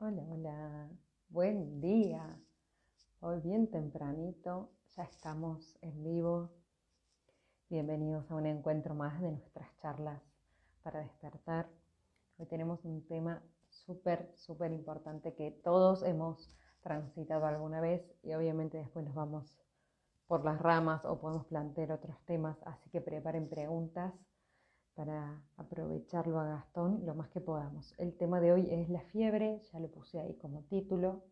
Hola, hola, buen día. Hoy bien tempranito, ya estamos en vivo. Bienvenidos a un encuentro más de nuestras charlas para despertar. Hoy tenemos un tema súper, súper importante que todos hemos transitado alguna vez y obviamente después nos vamos por las ramas o podemos plantear otros temas, así que preparen preguntas para aprovecharlo a Gastón lo más que podamos. El tema de hoy es la fiebre, ya lo puse ahí como título.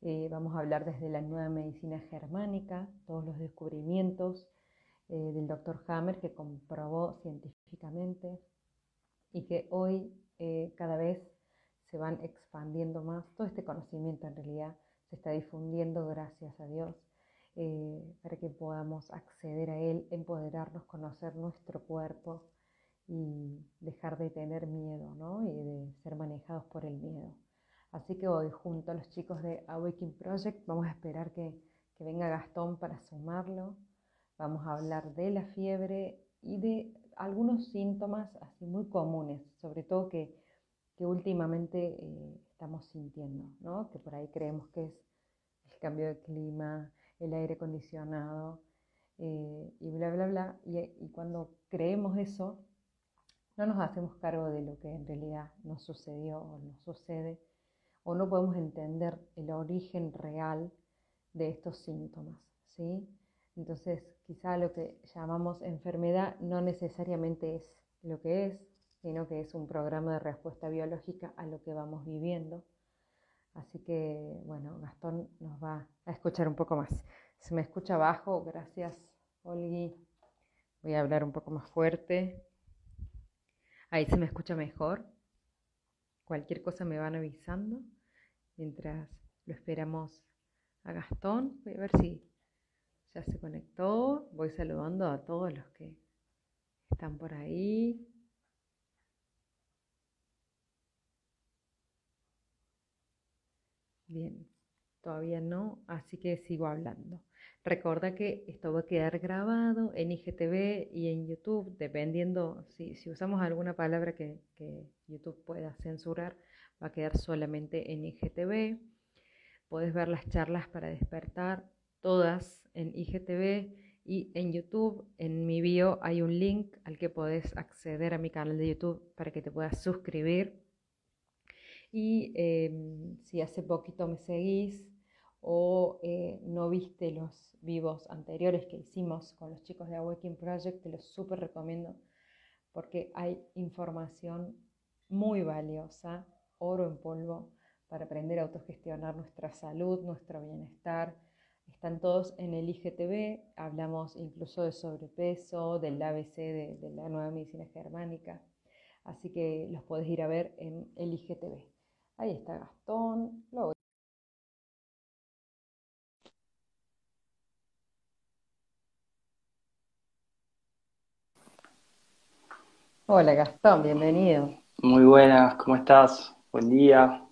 Eh, vamos a hablar desde la nueva medicina germánica, todos los descubrimientos eh, del doctor Hammer que comprobó científicamente y que hoy eh, cada vez se van expandiendo más. Todo este conocimiento en realidad se está difundiendo gracias a Dios para que podamos acceder a él, empoderarnos, conocer nuestro cuerpo y dejar de tener miedo ¿no? y de ser manejados por el miedo. Así que hoy junto a los chicos de Awakening Project vamos a esperar que, que venga Gastón para sumarlo. Vamos a hablar de la fiebre y de algunos síntomas así muy comunes, sobre todo que, que últimamente eh, estamos sintiendo, ¿no? que por ahí creemos que es el cambio de clima, el aire acondicionado eh, y bla, bla, bla. Y, y cuando creemos eso, no nos hacemos cargo de lo que en realidad nos sucedió o nos sucede, o no podemos entender el origen real de estos síntomas, ¿sí? Entonces, quizá lo que llamamos enfermedad no necesariamente es lo que es, sino que es un programa de respuesta biológica a lo que vamos viviendo. Así que, bueno, Gastón nos va a escuchar un poco más. Se me escucha bajo, gracias, Olgui. Voy a hablar un poco más fuerte. Ahí se me escucha mejor. Cualquier cosa me van avisando mientras lo esperamos a Gastón. Voy a ver si ya se conectó. Voy saludando a todos los que están por ahí. Bien, todavía no, así que sigo hablando. Recuerda que esto va a quedar grabado en IGTV y en YouTube, dependiendo si, usamos alguna palabra que, YouTube pueda censurar, va a quedar solamente en IGTV. Puedes ver las charlas para despertar todas en IGTV y en YouTube. En mi bio hay un link al que puedes acceder a mi canal de YouTube para que te puedas suscribir. Y em, si hace poquito me seguís, o eh, no viste los vivos anteriores que hicimos con los chicos de Awakening Project, te los súper recomiendo porque hay información muy valiosa, oro en polvo, para aprender a autogestionar nuestra salud, nuestro bienestar. Están todos en el IGTV, hablamos incluso de sobrepeso, del ABC, de, de la nueva medicina germánica, así que los puedes ir a ver en el IGTV. Ahí está Gastón, lo Hola Gastón, bienvenido. Muy buenas, ¿cómo estás? Buen día.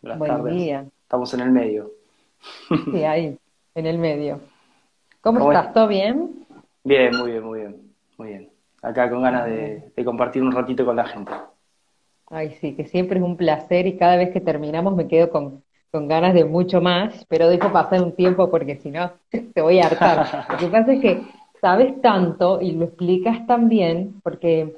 Buenas Buen día. Estamos en el medio. Sí, ahí, en el medio. ¿Cómo, estás? ¿Todo bien? Bien, muy bien, muy bien. Muy bien. Acá con ganas de, compartir un ratito con la gente. Ay, sí, que siempre es un placer y cada vez que terminamos me quedo con, con ganas de mucho más, pero dejo pasar un tiempo porque si no te voy a hartar. Lo que pasa es que sabes tanto y lo explicas tan bien, porque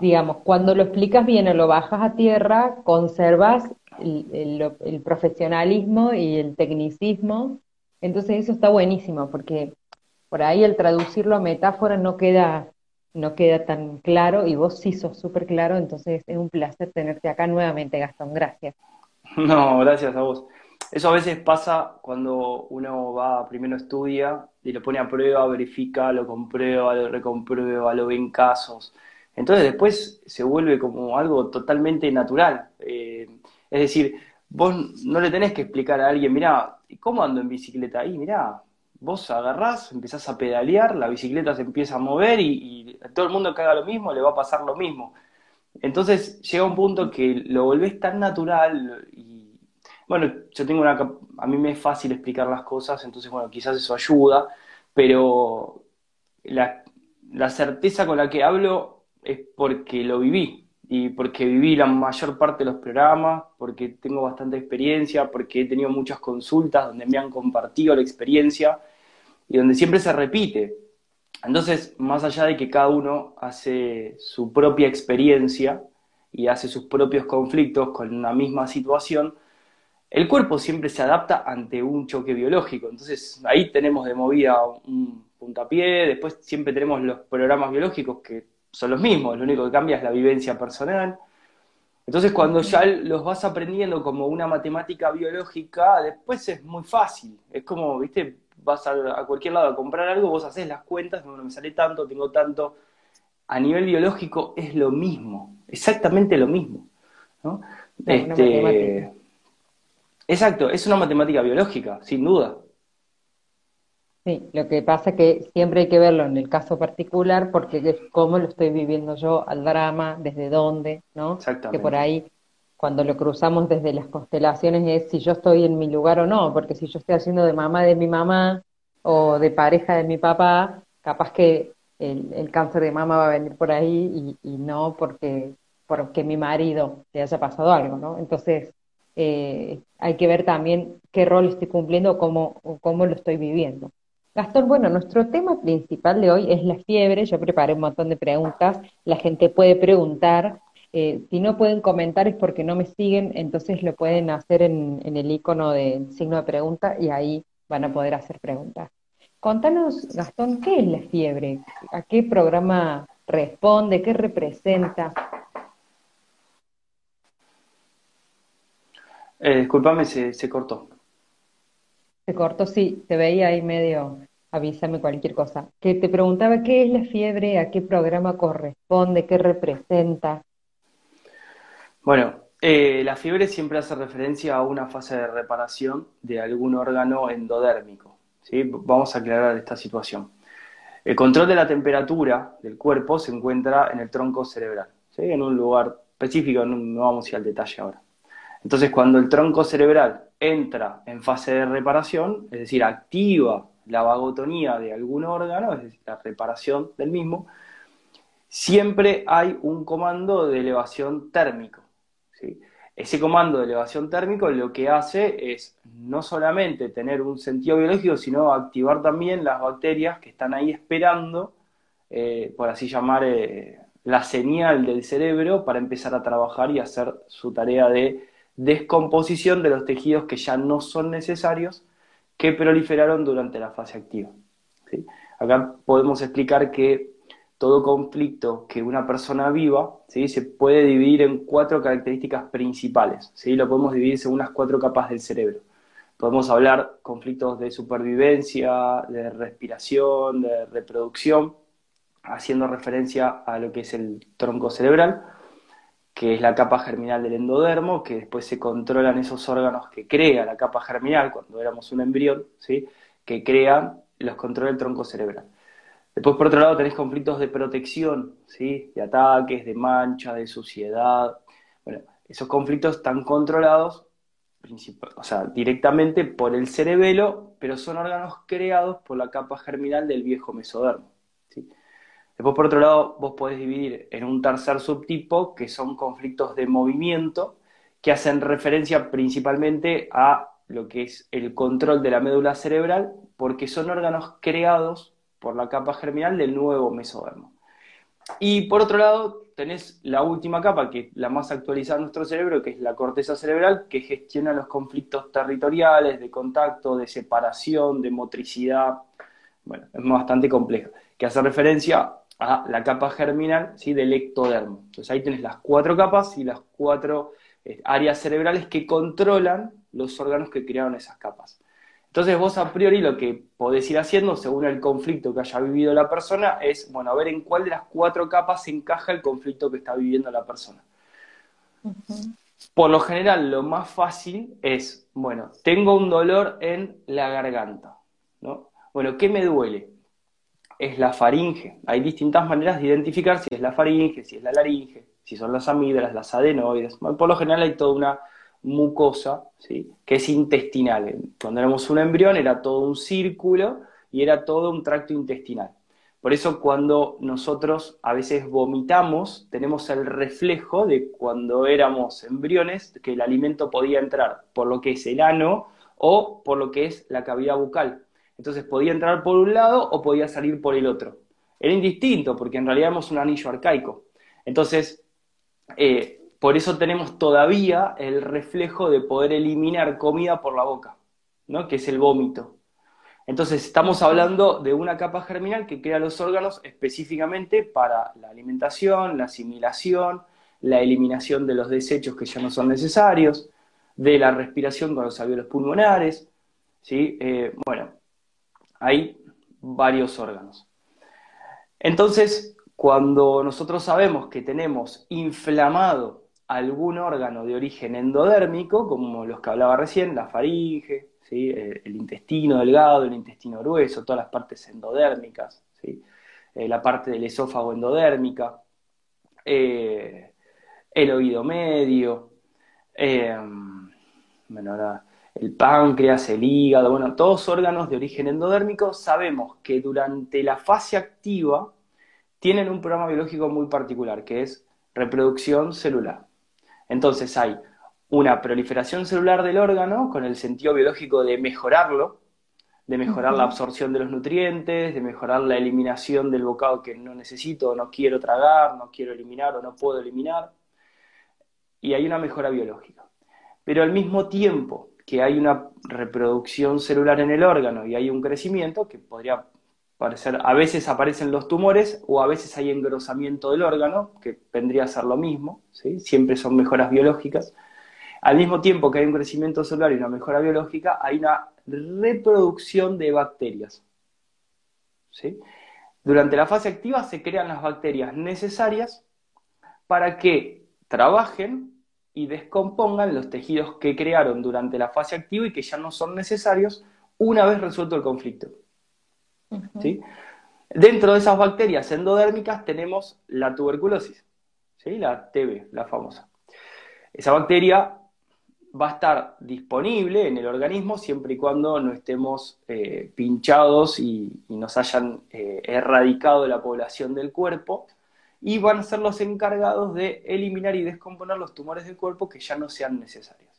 digamos, cuando lo explicas bien o lo bajas a tierra, conservas el, profesionalismo y el tecnicismo. Entonces eso está buenísimo, porque por ahí el traducirlo a metáfora no queda, no queda tan claro y vos sí sos súper claro, entonces es un placer tenerte acá nuevamente, Gastón. Gracias. No, gracias a vos. Eso a veces pasa cuando uno va, primero estudia y lo pone a prueba, verifica, lo comprueba, lo recomprueba, lo ve en casos entonces después se vuelve como algo totalmente natural. Eh, es decir, vos no le tenés que explicar a alguien, mirá, ¿cómo ando en bicicleta? Ahí, mirá, vos agarrás, empezás a pedalear, la bicicleta se empieza a mover y, todo el mundo que haga lo mismo le va a pasar lo mismo. Entonces llega un punto que lo volvés tan natural y, bueno, yo tengo una, a mí me es fácil explicar las cosas, entonces, bueno, quizás eso ayuda, pero la certeza con la que hablo es porque lo viví. y porque viví la mayor parte de los programas, porque tengo bastante experiencia, porque he tenido muchas consultas donde me han compartido la experiencia y donde siempre se repite. Entonces, más allá de que cada uno hace su propia experiencia y hace sus propios conflictos con una misma situación, el cuerpo siempre se adapta ante un choque biológico. Entonces, ahí tenemos de movida un puntapié, después siempre tenemos los programas biológicos que son los mismos, lo único que cambia es la vivencia personal. Entonces, cuando ya los vas aprendiendo como una matemática biológica, después es muy fácil. Es como, viste, vas a, cualquier lado a comprar algo, vos haces las cuentas, no me sale tanto, tengo tanto. A nivel biológico es lo mismo, exactamente lo mismo. Este, exacto, es una matemática biológica, sin duda. Sí, lo que pasa es que siempre hay que verlo en el caso particular porque es cómo lo estoy viviendo yo al drama, desde dónde, ¿no? Exactamente. Que por ahí, cuando lo cruzamos desde las constelaciones, es si yo estoy en mi lugar o no, porque si yo estoy haciendo de mamá de mi mamá o de pareja de mi papá, capaz que el, cáncer de mama va a venir por ahí y, no porque, porque mi marido le haya pasado algo, ¿no? Entonces, eh, hay que ver también qué rol estoy cumpliendo o cómo, o cómo lo estoy viviendo. Gastón, bueno, nuestro tema principal de hoy es la fiebre. Yo preparé un montón de preguntas. La gente puede preguntar. Eh, si no pueden comentar es porque no me siguen, entonces lo pueden hacer en, el icono de signo de pregunta y ahí van a poder hacer preguntas. Contanos, Gastón, ¿qué es la fiebre? ¿A qué programa responde? ¿Qué representa? Eh, disculpame, se, se cortó. Se cortó, sí, te veía ahí medio avísame cualquier cosa. Que te preguntaba qué es la fiebre, a qué programa corresponde, qué representa. Bueno, eh, la fiebre siempre hace referencia a una fase de reparación de algún órgano endodérmico. ¿sí? Vamos a aclarar esta situación. El control de la temperatura del cuerpo se encuentra en el tronco cerebral, ¿sí? en un lugar específico, no vamos a ir al detalle ahora. Entonces, cuando el tronco cerebral entra en fase de reparación, es decir, activa la vagotonía de algún órgano, es decir, la reparación del mismo, siempre hay un comando de elevación térmico. Ese comando de elevación térmico lo que hace es no solamente tener un sentido biológico, sino activar también las bacterias que están ahí esperando, eh, por así llamar, eh, la señal del cerebro para empezar a trabajar y hacer su tarea de descomposición de los tejidos que ya no son necesarios que proliferaron durante la fase activa. Acá podemos explicar que todo conflicto que una persona viva ¿sí? se puede dividir en cuatro características principales. ¿sí? Lo podemos dividir según las cuatro capas del cerebro. Podemos hablar conflictos de supervivencia, de respiración, de reproducción, haciendo referencia a lo que es el tronco cerebral que es la capa germinal del endodermo, que después se controlan esos órganos que crea la capa germinal cuando éramos un embrión, ¿sí? que crean los controles del tronco cerebral. Después, por otro lado, tenéis conflictos de protección, ¿sí? de ataques, de mancha, de suciedad. Bueno, esos conflictos están controlados o sea, directamente por el cerebelo, pero son órganos creados por la capa germinal del viejo mesodermo. Después, por otro lado, vos podés dividir en un tercer subtipo, que son conflictos de movimiento, que hacen referencia principalmente a lo que es el control de la médula cerebral, porque son órganos creados por la capa germinal del nuevo mesodermo. Y por otro lado, tenés la última capa, que es la más actualizada de nuestro cerebro, que es la corteza cerebral, que gestiona los conflictos territoriales, de contacto, de separación, de motricidad. Bueno, es bastante compleja, que hace referencia a la capa germinal ¿sí? del ectodermo. Entonces ahí tenés las cuatro capas y las cuatro eh, áreas cerebrales que controlan los órganos que crearon esas capas. Entonces vos a priori lo que podés ir haciendo, según el conflicto que haya vivido la persona, es, bueno, a ver en cuál de las cuatro capas encaja el conflicto que está viviendo la persona. Por lo general, lo más fácil es, bueno, tengo un dolor en la garganta, ¿no? Bueno, ¿qué me duele? Es la faringe. Hay distintas maneras de identificar si es la faringe, si es la laringe, si son las amígdalas, las adenoides. Por lo general hay toda una mucosa ¿sí? que es intestinal. Cuando éramos un embrión era todo un círculo y era todo un tracto intestinal. Por eso cuando nosotros a veces vomitamos, tenemos el reflejo de cuando éramos embriones, que el alimento podía entrar por lo que es el ano o por lo que es la cavidad bucal. Entonces podía entrar por un lado o podía salir por el otro. Era indistinto, porque en realidad éramos un anillo arcaico. Entonces, eh, por eso tenemos todavía el reflejo de poder eliminar comida por la boca, ¿no? que es el vómito. Entonces, estamos hablando de una capa germinal que crea los órganos específicamente para la alimentación, la asimilación, la eliminación de los desechos que ya no son necesarios, de la respiración con los alveolos pulmonares. ¿sí? Eh, bueno, hay varios órganos. Entonces, cuando nosotros sabemos que tenemos inflamado algún órgano de origen endodérmico, como los que hablaba recién, la faringe, eh, el intestino delgado, el intestino grueso, todas las partes endodérmicas, ¿sí? Eh, la parte del esófago endodérmica, eh, el oído medio, bueno, el páncreas, el hígado, bueno, todos órganos de origen endodérmico, sabemos que durante la fase activa tienen un programa biológico muy particular, que es reproducción celular. Entonces hay una proliferación celular del órgano con el sentido biológico de mejorarlo, de mejorar la absorción de los nutrientes, de mejorar la eliminación del bocado que no necesito, no quiero tragar, no quiero eliminar o no puedo eliminar. Y hay una mejora biológica. Pero al mismo tiempo que hay una reproducción celular en el órgano y hay un crecimiento, que podría parecer, a veces aparecen los tumores o a veces hay engrosamiento del órgano, que vendría a ser lo mismo, ¿sí? siempre son mejoras biológicas, al mismo tiempo que hay un crecimiento celular y una mejora biológica, hay una reproducción de bacterias. ¿sí? Durante la fase activa se crean las bacterias necesarias para que trabajen y descompongan los tejidos que crearon durante la fase activa y que ya no son necesarios una vez resuelto el conflicto. ¿sí? Dentro de esas bacterias endodérmicas tenemos la tuberculosis, ¿sí? la TB, la famosa. Esa bacteria va a estar disponible en el organismo siempre y cuando no estemos eh, pinchados y, nos hayan eh, erradicado la población del cuerpo y van a ser los encargados de eliminar y descomponer los tumores del cuerpo que ya no sean necesarios.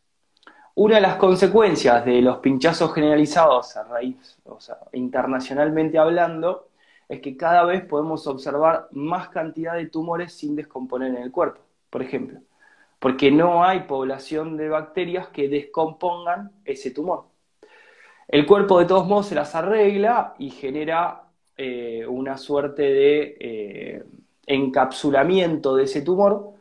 Una de las consecuencias de los pinchazos generalizados a raíz, o sea, internacionalmente hablando, es que cada vez podemos observar más cantidad de tumores sin descomponer en el cuerpo, por ejemplo porque no hay población de bacterias que descompongan ese tumor. El cuerpo de todos modos se las arregla y genera eh, una suerte de eh, encapsulamiento de ese tumor.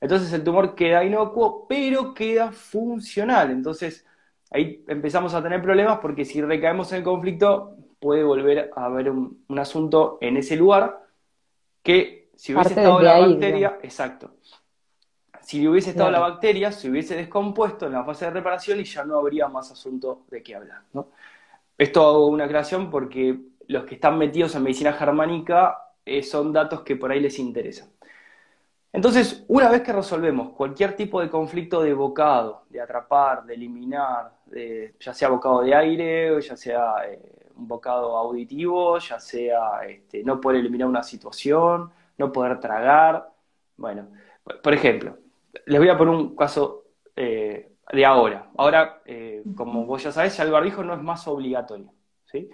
Entonces el tumor queda inocuo, pero queda funcional. Entonces ahí empezamos a tener problemas porque si recaemos en el conflicto puede volver a haber un, asunto en ese lugar que si hubiese estado la bacteria, exacto, si hubiese estado la bacteria, se hubiese descompuesto en la fase de reparación y ya no habría más asunto de qué hablar. Esto hago una creación porque los que están metidos en medicina germánica eh, son datos que por ahí les interesan. Entonces, una vez que resolvemos cualquier tipo de conflicto de bocado, de atrapar, de eliminar, ya sea bocado de aire, ya sea eh, un bocado auditivo, ya sea este, no poder eliminar una situación, no poder tragar, bueno, por ejemplo, les voy a poner un caso eh, de ahora. Ahora, eh, como vos ya sabés, ya el barbijo no es más obligatorio. ¿sí?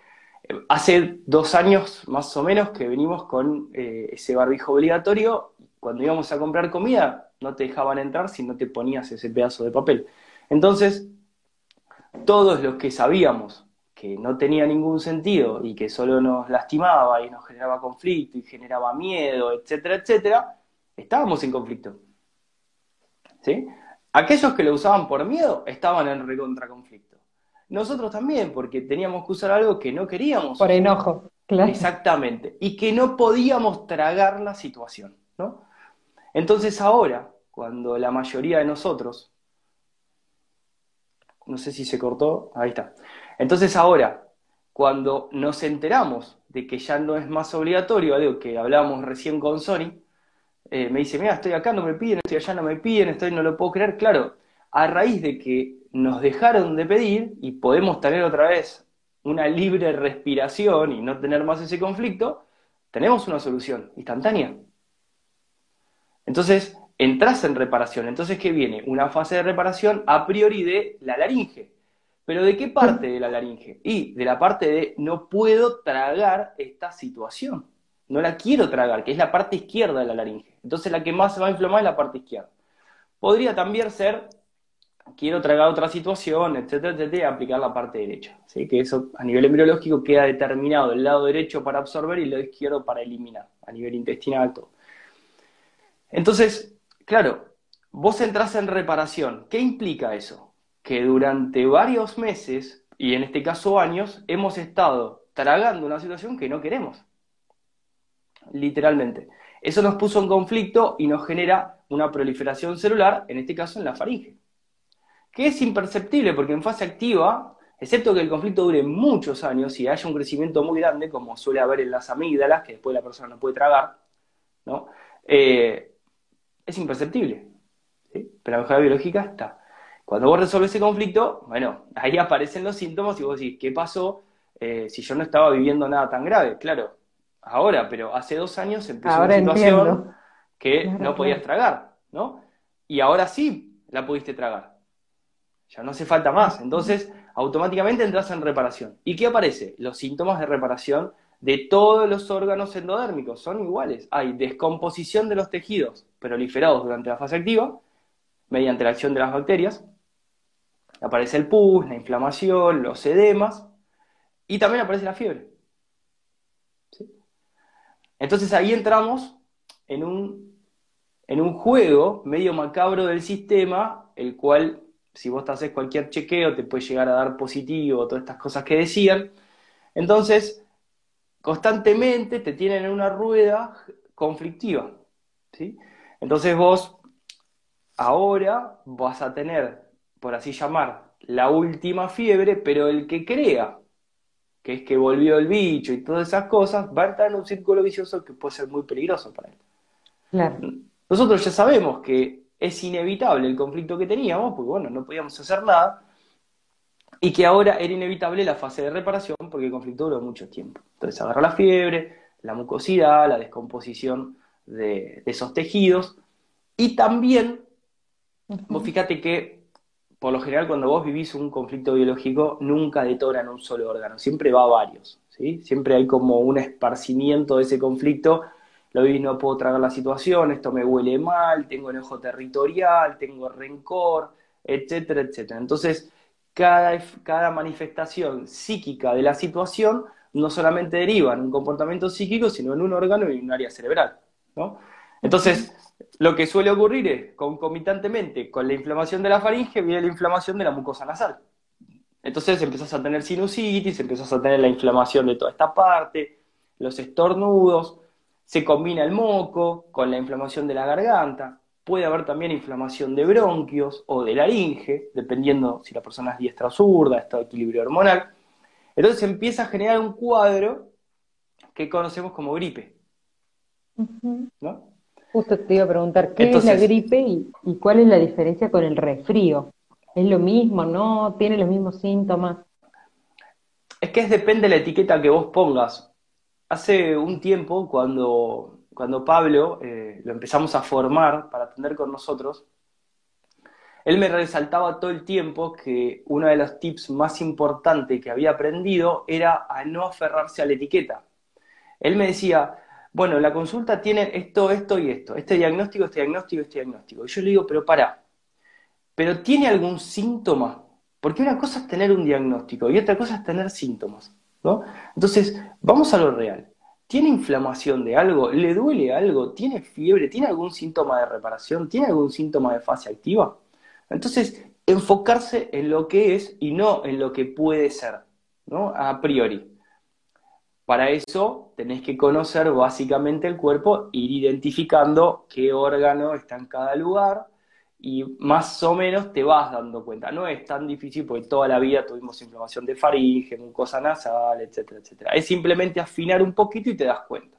Eh, hace dos años más o menos que venimos con ese barbijo obligatorio. Cuando íbamos a comprar comida, no te dejaban entrar si no te ponías ese pedazo de papel. Entonces, todos los que sabíamos que no tenía ningún sentido y que solo nos lastimaba y nos generaba conflicto y generaba miedo, etcétera, etcétera, estábamos en conflicto. ¿sí? Aquellos que lo usaban por miedo estaban en recontraconflicto. Nosotros también, porque teníamos que usar algo que no queríamos. Por enojo, claro. Exactamente. Y que no podíamos tragar la situación, ¿no? Entonces ahora, cuando la mayoría de nosotros, no sé si se cortó, ahí está. Entonces ahora, cuando nos enteramos de que ya no es más obligatorio, algo que hablábamos recién con Sony, eh, me dice, mira, estoy acá, no me piden, estoy allá, no me piden, estoy, no lo puedo creer. Claro, a raíz de que nos dejaron de pedir y podemos tener otra vez una libre respiración y no tener más ese conflicto, tenemos una solución instantánea. Entonces, entras en reparación. Entonces, ¿qué viene? Una fase de reparación a priori de la laringe. ¿Pero de qué parte de la laringe? Y de la parte de no puedo tragar esta situación. No la quiero tragar, que es la parte izquierda de la laringe. Entonces, la que más se va a inflamar es la parte izquierda. Podría también ser, quiero tragar otra situación, etcétera, etcétera, aplicar la parte derecha. ¿sí? Que eso a nivel embriológico queda determinado el lado derecho para absorber y el lado izquierdo para eliminar, a nivel intestinal. Entonces, claro, vos entras en reparación. ¿Qué implica eso? Que durante varios meses, y en este caso años, hemos estado tragando una situación que no queremos. Literalmente. Eso nos puso en conflicto y nos genera una proliferación celular, en este caso en la faringe. Que es imperceptible porque en fase activa, excepto que el conflicto dure muchos años y haya un crecimiento muy grande, como suele haber en las amígdalas, que después la persona no puede tragar, ¿no? Eh, es imperceptible. Pero la mejora biológica está. Cuando vos resolves ese conflicto, bueno, ahí aparecen los síntomas y vos decís, ¿qué pasó eh, si yo no estaba viviendo nada tan grave? Claro, ahora, pero hace dos años empezó una situación que no podías tragar, ¿no? Y ahora sí la pudiste tragar. Ya no hace falta más. Entonces, automáticamente entras en reparación. ¿Y qué aparece? Los síntomas de reparación de todos los órganos endodérmicos son iguales. Hay descomposición de los tejidos proliferados durante la fase activa, mediante la acción de las bacterias. Aparece el pus, la inflamación, los edemas, y también aparece la fiebre. Entonces ahí entramos en un, en un juego medio macabro del sistema, el cual, si vos te haces cualquier chequeo, te puede llegar a dar positivo, todas estas cosas que decían. Entonces, constantemente te tienen en una rueda conflictiva. ¿sí? Entonces vos ahora vas a tener, por así llamar, la última fiebre, pero el que crea que es que volvió el bicho y todas esas cosas, va a entrar en un círculo vicioso que puede ser muy peligroso para él. Nosotros ya sabemos que es inevitable el conflicto que teníamos, porque bueno, no podíamos hacer nada, y que ahora era inevitable la fase de reparación porque el conflicto duró mucho tiempo. Entonces agarra la fiebre, la mucosidad, la descomposición de, esos tejidos y también, vos fíjate que por lo general cuando vos vivís un conflicto biológico nunca detona en un solo órgano, siempre va a varios, ¿sí? Siempre hay como un esparcimiento de ese conflicto lo vi, no puedo tragar la situación, esto me huele mal, tengo enojo territorial, tengo rencor, etcétera, etcétera. Entonces, cada, manifestación psíquica de la situación no solamente deriva en un comportamiento psíquico, sino en un órgano y en un área cerebral. Entonces, lo que suele ocurrir es, concomitantemente con la inflamación de la faringe, viene la inflamación de la mucosa nasal. Entonces empezás a tener sinusitis, empezás a tener la inflamación de toda esta parte, los estornudos, se combina el moco con la inflamación de la garganta, Puede haber también inflamación de bronquios o de laringe, dependiendo si la persona es diestra o zurda, está de equilibrio hormonal. Entonces empieza a generar un cuadro que conocemos como gripe. ¿no? Justo te iba a preguntar, ¿qué es la gripe y, y, cuál es la diferencia con el resfrío? ¿Es lo mismo, no? ¿Tiene los mismos síntomas? Es que es, depende de la etiqueta que vos pongas. Hace un tiempo, cuando cuando Pablo eh, lo empezamos a formar para atender con nosotros, él me resaltaba todo el tiempo que uno de los tips más importantes que había aprendido era a no aferrarse a la etiqueta. Él me decía, bueno, la consulta tiene esto, esto y esto, este diagnóstico, este diagnóstico, este diagnóstico. Y yo le digo, pero para, ¿pero tiene algún síntoma? Porque una cosa es tener un diagnóstico y otra cosa es tener síntomas, Entonces, vamos a lo real. ¿Tiene inflamación de algo? ¿Le duele algo? ¿Tiene fiebre? ¿Tiene algún síntoma de reparación? ¿Tiene algún síntoma de fase activa? Entonces, enfocarse en lo que es y no en lo que puede ser, ¿no? A priori. Para eso tenés que conocer básicamente el cuerpo, ir identificando qué órgano está en cada lugar, y más o menos te vas dando cuenta. No es tan difícil porque toda la vida tuvimos inflamación de faringe, mucosa nasal, etcétera, etcétera. Es simplemente afinar un poquito y te das cuenta.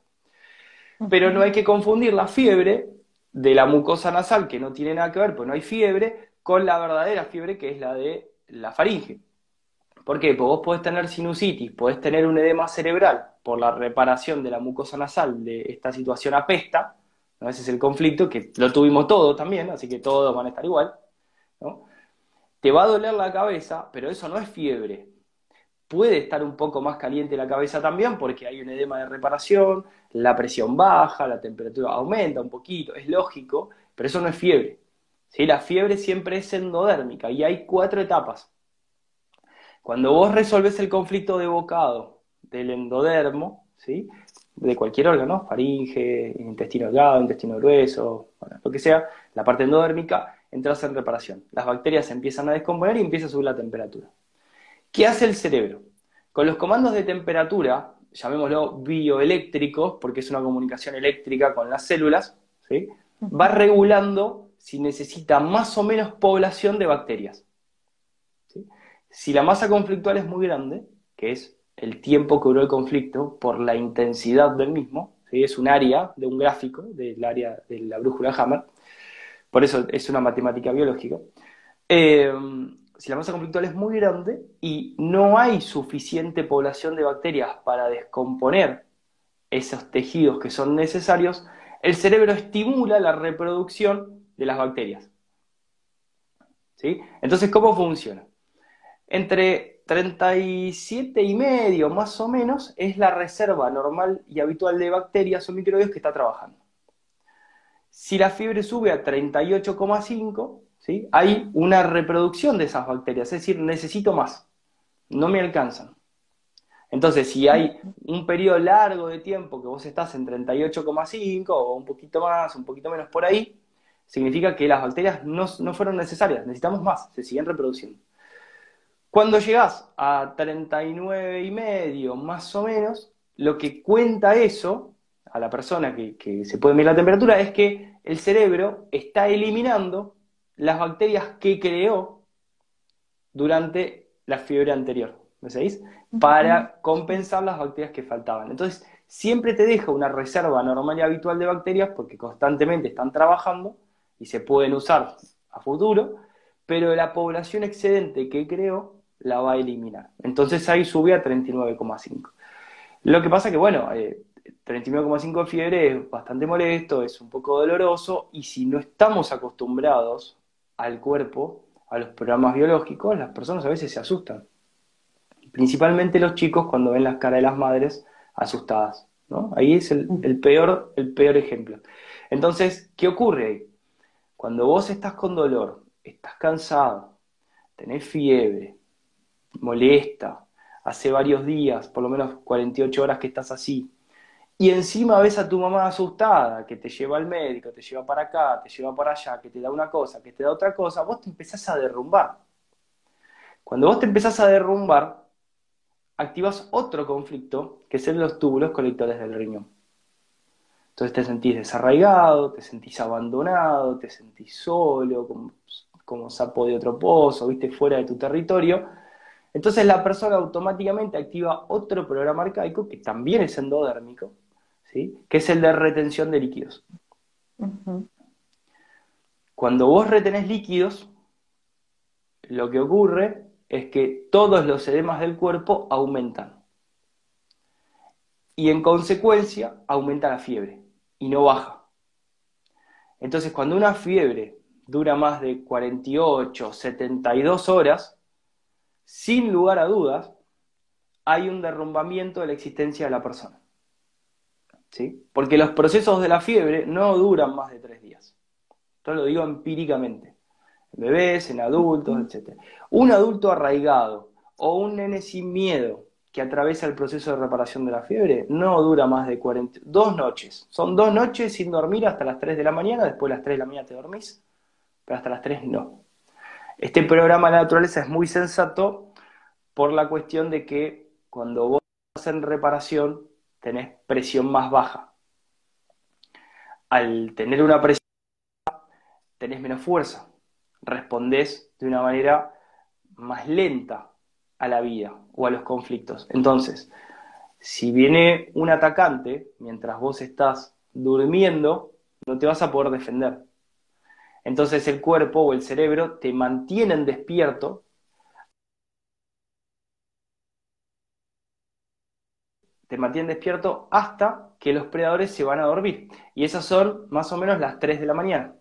Pero no hay que confundir la fiebre de la mucosa nasal, que no tiene nada que ver, pues no hay fiebre, con la verdadera fiebre que es la de la faringe. ¿Por qué? Porque vos podés tener sinusitis, podés tener un edema cerebral por la reparación de la mucosa nasal de esta situación apesta, ¿no? ese es el conflicto, que lo tuvimos todos también, así que todos van a estar igual. ¿no? Te va a doler la cabeza, pero eso no es fiebre. Puede estar un poco más caliente la cabeza también porque hay un edema de reparación, la presión baja, la temperatura aumenta un poquito, es lógico, pero eso no es fiebre. ¿sí? La fiebre siempre es endodérmica y hay cuatro etapas. Cuando vos resolves el conflicto de bocado del endodermo, ¿sí? De cualquier órgano, faringe, intestino delgado, intestino grueso, lo que sea, la parte endodérmica, entras en reparación. Las bacterias se empiezan a descomponer y empieza a subir la temperatura. ¿Qué hace el cerebro? Con los comandos de temperatura, llamémoslo bioeléctricos, porque es una comunicación eléctrica con las células, ¿sí? va regulando si necesita más o menos población de bacterias. Si la masa conflictual es muy grande, que es el tiempo que duró el conflicto por la intensidad del mismo, es un área de un gráfico del área de la brújula Hammer, por eso es una matemática biológica. Eh, si la masa conflictual es muy grande y no hay suficiente población de bacterias para descomponer esos tejidos que son necesarios, el cerebro estimula la reproducción de las bacterias. ¿Sí? Entonces, ¿cómo funciona? Entre 37 y medio más o menos es la reserva normal y habitual de bacterias o microbios que está trabajando. Si la fiebre sube a 38,5, ¿sí? hay una reproducción de esas bacterias, es decir, necesito más, no me alcanzan. Entonces, si hay un periodo largo de tiempo que vos estás en 38,5 o un poquito más, un poquito menos por ahí, significa que las bacterias no, no fueron necesarias, necesitamos más, se siguen reproduciendo. Cuando llegás a 39 y medio, más o menos, lo que cuenta eso a la persona que, se puede medir la temperatura es que el cerebro está eliminando las bacterias que creó durante la fiebre anterior, ¿me sabéis? Para compensar las bacterias que faltaban. Entonces, siempre te deja una reserva normal y habitual de bacterias porque constantemente están trabajando y se pueden usar a futuro, pero la población excedente que creó la va a eliminar. Entonces ahí sube a 39,5. Lo que pasa que, bueno, 39,5 eh, de fiebre es bastante molesto, es un poco doloroso, y si no estamos acostumbrados al cuerpo, a los programas biológicos, las personas a veces se asustan. Principalmente los chicos cuando ven las caras de las madres asustadas. ¿no? Ahí es el, el, peor, el peor ejemplo. Entonces, ¿qué ocurre ahí? Cuando vos estás con dolor, estás cansado, tenés fiebre, molesta, hace varios días, por lo menos 48 horas que estás así, y encima ves a tu mamá asustada, que te lleva al médico, te lleva para acá, te lleva para allá, que te da una cosa, que te da otra cosa, vos te empezás a derrumbar. Cuando vos te empezás a derrumbar, activas otro conflicto, que es el de los túbulos colectores del riñón. Entonces te sentís desarraigado, te sentís abandonado, te sentís solo, como, como sapo de otro pozo, viste, fuera de tu territorio, entonces la persona automáticamente activa otro programa arcaico que también es endodérmico, ¿sí? que es el de retención de líquidos. Cuando vos retenés líquidos, lo que ocurre es que todos los edemas del cuerpo aumentan. Y en consecuencia aumenta la fiebre y no baja. Entonces cuando una fiebre dura más de 48, 72 horas, sin lugar a dudas, hay un derrumbamiento de la existencia de la persona. ¿Sí? Porque los procesos de la fiebre no duran más de tres días. Esto lo digo empíricamente. En bebés, en adultos, etc. Un adulto arraigado o un nene sin miedo que atraviesa el proceso de reparación de la fiebre no dura más de 40, dos noches. Son dos noches sin dormir hasta las 3 de la mañana, después de las 3 de la mañana te dormís, pero hasta las 3 no. Este programa de la naturaleza es muy sensato por la cuestión de que cuando vos estás en reparación tenés presión más baja. Al tener una presión baja, tenés menos fuerza. Respondés de una manera más lenta a la vida o a los conflictos. Entonces, si viene un atacante mientras vos estás durmiendo, no te vas a poder defender. Entonces el cuerpo o el cerebro te mantienen despierto te mantienen despierto hasta que los predadores se van a dormir. Y esas son más o menos las 3 de la mañana.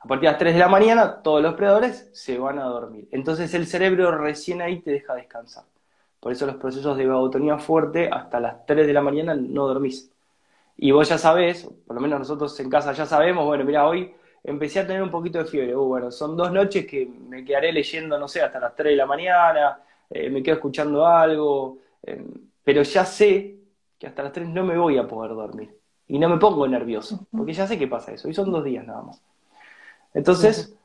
A partir de las 3 de la mañana, todos los predadores se van a dormir. Entonces el cerebro recién ahí te deja descansar. Por eso los procesos de vagotonía fuerte, hasta las 3 de la mañana no dormís. Y vos ya sabés, por lo menos nosotros en casa ya sabemos, bueno, mira, hoy empecé a tener un poquito de fiebre. Uh, bueno, son dos noches que me quedaré leyendo, no sé, hasta las 3 de la mañana, eh, me quedo escuchando algo, eh, pero ya sé que hasta las 3 no me voy a poder dormir. Y no me pongo nervioso, porque ya sé qué pasa eso. Y son dos días nada más. Entonces,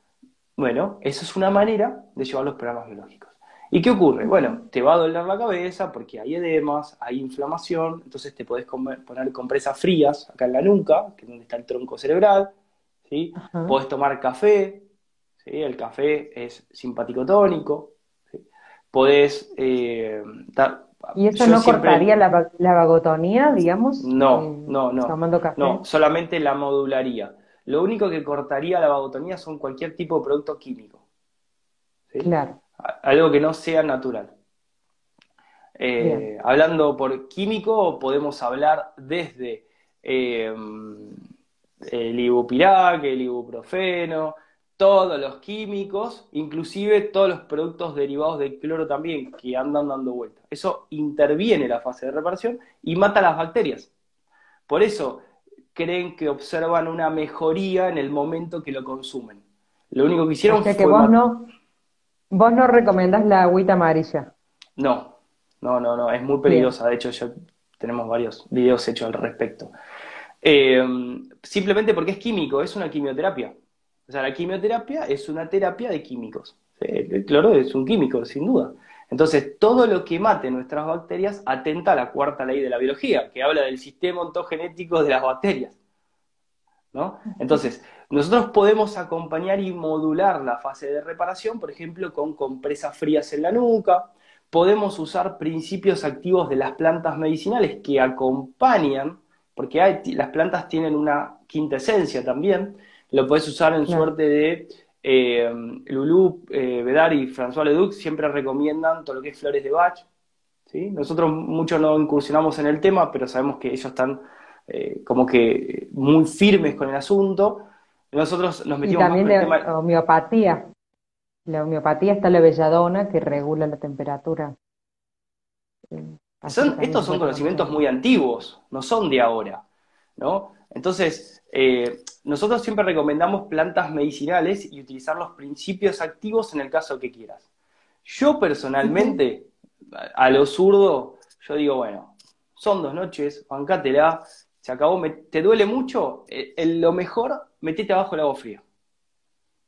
bueno, eso es una manera de llevar los programas biológicos. ¿Y qué ocurre? Bueno, te va a doler la cabeza porque hay edemas, hay inflamación, entonces te podés poner compresas frías acá en la nuca, que es donde está el tronco cerebral, ¿sí? Podés tomar café, ¿sí? El café es simpático tónico, ¿sí? Podés... Eh, ¿Y eso no cortaría la, la, vagotonía, digamos? No, eh, no, no. Tomando café. No, solamente la modularía. Lo único que cortaría la vagotonía son cualquier tipo de producto químico. Claro. Algo que no sea natural. Eh, hablando por químico, podemos hablar desde eh, el ibupirac, el ibuprofeno, todos los químicos, inclusive todos los productos derivados del cloro también, que andan dando vueltas. Eso interviene en la fase de reparación y mata las bacterias. Por eso, creen que observan una mejoría en el momento que lo consumen. Lo único que hicieron o sea que vos no, vos no recomendás la agüita amarilla. No, no, no, no, es muy peligrosa. De hecho, ya tenemos varios videos hechos al respecto. Eh, simplemente porque es químico, es una quimioterapia. O sea, la quimioterapia es una terapia de químicos. El cloro es un químico, sin duda. Entonces, todo lo que mate nuestras bacterias atenta a la cuarta ley de la biología, que habla del sistema ontogenético de las bacterias. ¿no? Entonces, nosotros podemos acompañar y modular la fase de reparación, por ejemplo, con compresas frías en la nuca. Podemos usar principios activos de las plantas medicinales que acompañan, porque las plantas tienen una quinta esencia también. Lo puedes usar en suerte de eh, Lulú, eh, Bedar y François Leduc siempre recomiendan todo lo que es flores de Bach. ¿sí? Nosotros mucho no incursionamos en el tema, pero sabemos que ellos están eh, como que muy firmes con el asunto. Nosotros nos metimos y también la homeopatía. La homeopatía está la belladona que regula la temperatura. Estos son conocimientos muy antiguos, no son de ahora, ¿no? Entonces, eh, nosotros siempre recomendamos plantas medicinales y utilizar los principios activos en el caso que quieras. Yo personalmente, a lo zurdo, yo digo, bueno, son dos noches, bancátela, se acabó, ¿te duele mucho? Eh, lo mejor, metete abajo el agua fría.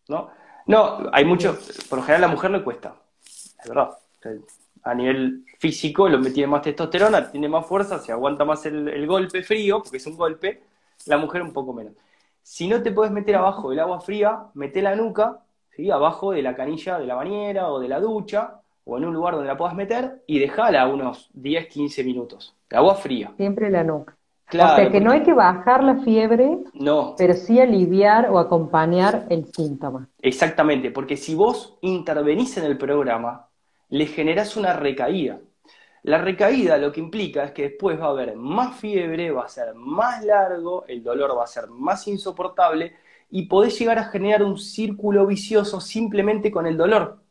¿No? No, hay mucho, por lo general a la mujer le cuesta, es verdad. A nivel físico, lo tiene más testosterona, tiene más fuerza, se aguanta más el golpe frío, porque es un golpe, la mujer un poco menos. Si no te puedes meter abajo del agua fría, mete la nuca, ¿sí? abajo de la canilla de la bañera o de la ducha, o en un lugar donde la puedas meter, y dejala unos 10, 15 minutos. De agua fría. Siempre la nuca. Claro, o sea que no hay que bajar la fiebre, no. pero sí aliviar o acompañar el síntoma. Exactamente, porque si vos intervenís en el programa, le generás una recaída. La recaída lo que implica es que después va a haber más fiebre, va a ser más largo, el dolor va a ser más insoportable y podés llegar a generar un círculo vicioso simplemente con el dolor.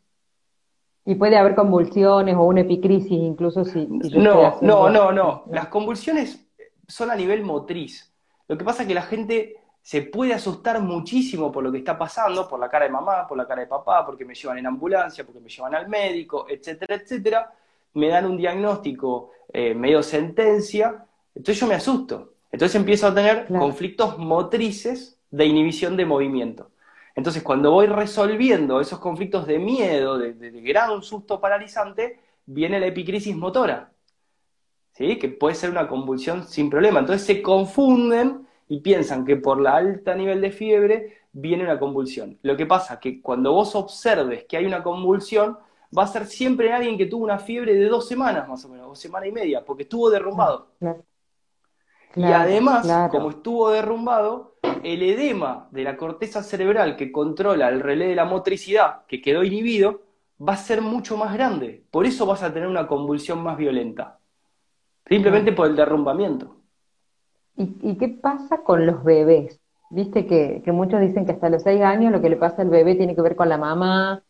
Y puede haber convulsiones o una epicrisis incluso si... no, no, no, no. Las convulsiones son a nivel motriz. Lo que pasa es que la gente se puede asustar muchísimo por lo que está pasando, por la cara de mamá, por la cara de papá, porque me llevan en ambulancia, porque me llevan al médico, etcétera, etcétera me dan un diagnóstico eh, medio sentencia, entonces yo me asusto. Entonces empiezo a tener conflictos motrices de inhibición de movimiento. Entonces cuando voy resolviendo esos conflictos de miedo, de, gran susto paralizante, viene la epicrisis motora, ¿sí? que puede ser una convulsión sin problema. Entonces se confunden y piensan que por la alta nivel de fiebre viene una convulsión. Lo que pasa es que cuando vos observes que hay una convulsión, va a ser siempre alguien que tuvo una fiebre de dos semanas más o menos, o semana y media, porque estuvo derrumbado. y además, como estuvo derrumbado, el edema de la corteza cerebral que controla el relé de la motricidad, que quedó inhibido, va a ser mucho más grande. Por eso vas a tener una convulsión más violenta. simplemente por el derrumbamiento. ¿Y, qué pasa con los bebés? Viste que, muchos dicen que hasta los seis años lo que le pasa al bebé tiene que ver con la mamá.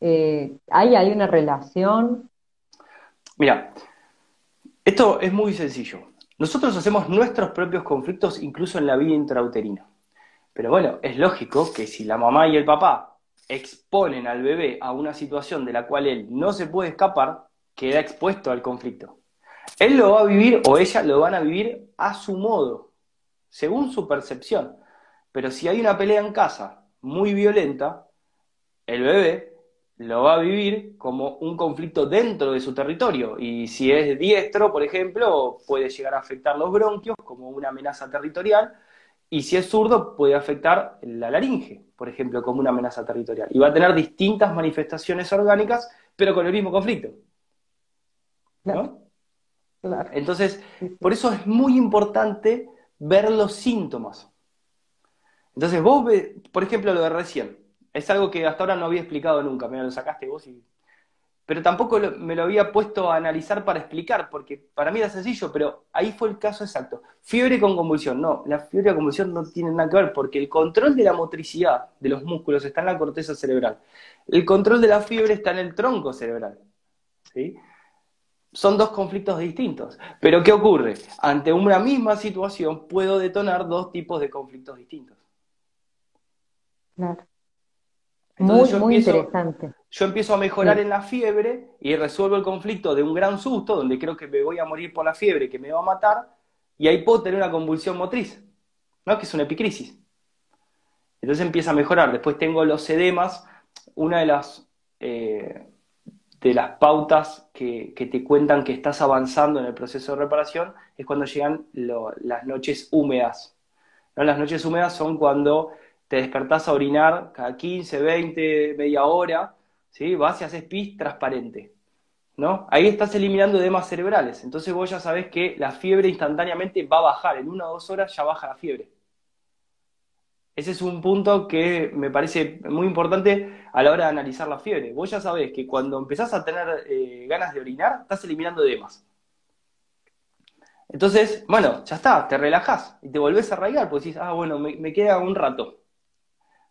Eh, ¿hay, ¿Hay una relación? Mira, esto es muy sencillo. Nosotros hacemos nuestros propios conflictos incluso en la vida intrauterina. Pero bueno, es lógico que si la mamá y el papá exponen al bebé a una situación de la cual él no se puede escapar, queda expuesto al conflicto. Él lo va a vivir o ella lo van a vivir a su modo, según su percepción. Pero si hay una pelea en casa muy violenta, el bebé lo va a vivir como un conflicto dentro de su territorio. Y si es diestro, por ejemplo, puede llegar a afectar los bronquios como una amenaza territorial. Y si es zurdo, puede afectar la laringe, por ejemplo, como una amenaza territorial. Y va a tener distintas manifestaciones orgánicas, pero con el mismo conflicto. ¿No? Entonces, por eso es muy importante ver los síntomas. Entonces, vos, por ejemplo, lo de recién, es algo que hasta ahora no había explicado nunca, me lo sacaste vos y... Pero tampoco me lo había puesto a analizar para explicar, porque para mí era sencillo, pero ahí fue el caso exacto. Fiebre con convulsión. No, la fiebre con convulsión no tiene nada que ver, porque el control de la motricidad de los músculos está en la corteza cerebral. El control de la fiebre está en el tronco cerebral. ¿sí? Son dos conflictos distintos. Pero ¿qué ocurre? Ante una misma situación puedo detonar dos tipos de conflictos distintos. Claro muy, muy interesante. Yo empiezo a mejorar en la fiebre y resuelvo el conflicto de un gran susto, donde creo que me voy a morir por la fiebre, que me va a matar, y ahí puedo tener una convulsión motriz, ¿no? que es una epicrisis. Entonces empieza a mejorar. Después tengo los edemas, una de las, eh, de las pautas que, te cuentan que estás avanzando en el proceso de reparación es cuando llegan las noches húmedas. ¿no? Las noches húmedas son cuando te despertás a orinar cada 15, 20, media hora, ¿sí? vas y haces pis transparente. ¿no? Ahí estás eliminando edemas cerebrales. Entonces vos ya sabés que la fiebre instantáneamente va a bajar. En una o dos horas ya baja la fiebre. Ese es un punto que me parece muy importante a la hora de analizar la fiebre. Vos ya sabés que cuando empezás a tener eh, ganas de orinar, estás eliminando edemas. Entonces, bueno, ya está, te relajás y te volvés a arraigar, porque decís, ah, bueno, me queda un rato.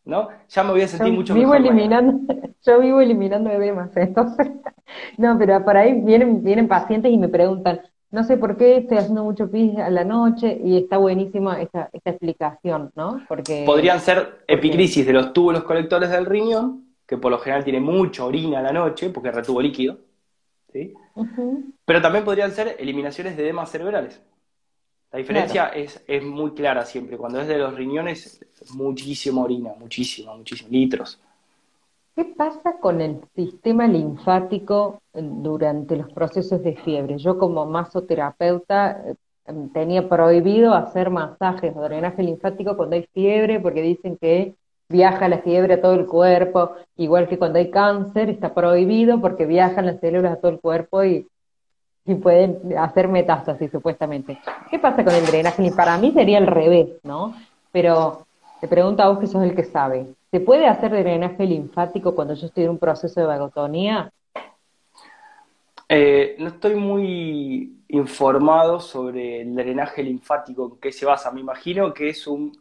¿no? Ya me voy a sentir mucho vivo Eliminando, yo vivo eliminando edemas, entonces, no, pero por ahí vienen, vienen pacientes y me preguntan, no sé por qué estoy haciendo mucho pis a la noche y está buenísima esta, esta explicación, ¿no? Porque podrían ser epicrisis de los túbulos colectores del riñón, que por lo general tiene mucha orina a la noche porque retuvo líquido, ¿sí? Pero también podrían ser eliminaciones de edemas cerebrales. La diferencia es, es, muy clara siempre. Cuando es de los riñones, muchísima orina, muchísima, muchísimos litros. ¿Qué pasa con el sistema linfático durante los procesos de fiebre? Yo como masoterapeuta eh, tenía prohibido hacer masajes o drenaje linfático cuando hay fiebre porque dicen que viaja la fiebre a todo el cuerpo, igual que cuando hay cáncer está prohibido porque viajan las células a todo el cuerpo y y pueden hacer metástasis supuestamente. ¿Qué pasa con el drenaje? Para mí sería al revés, ¿no? Pero te pregunto a vos que sos el que sabe. ¿Se puede hacer drenaje linfático cuando yo estoy en un proceso de vagotonía? Eh, no estoy muy informado sobre el drenaje linfático, en qué se basa. Me imagino que es un,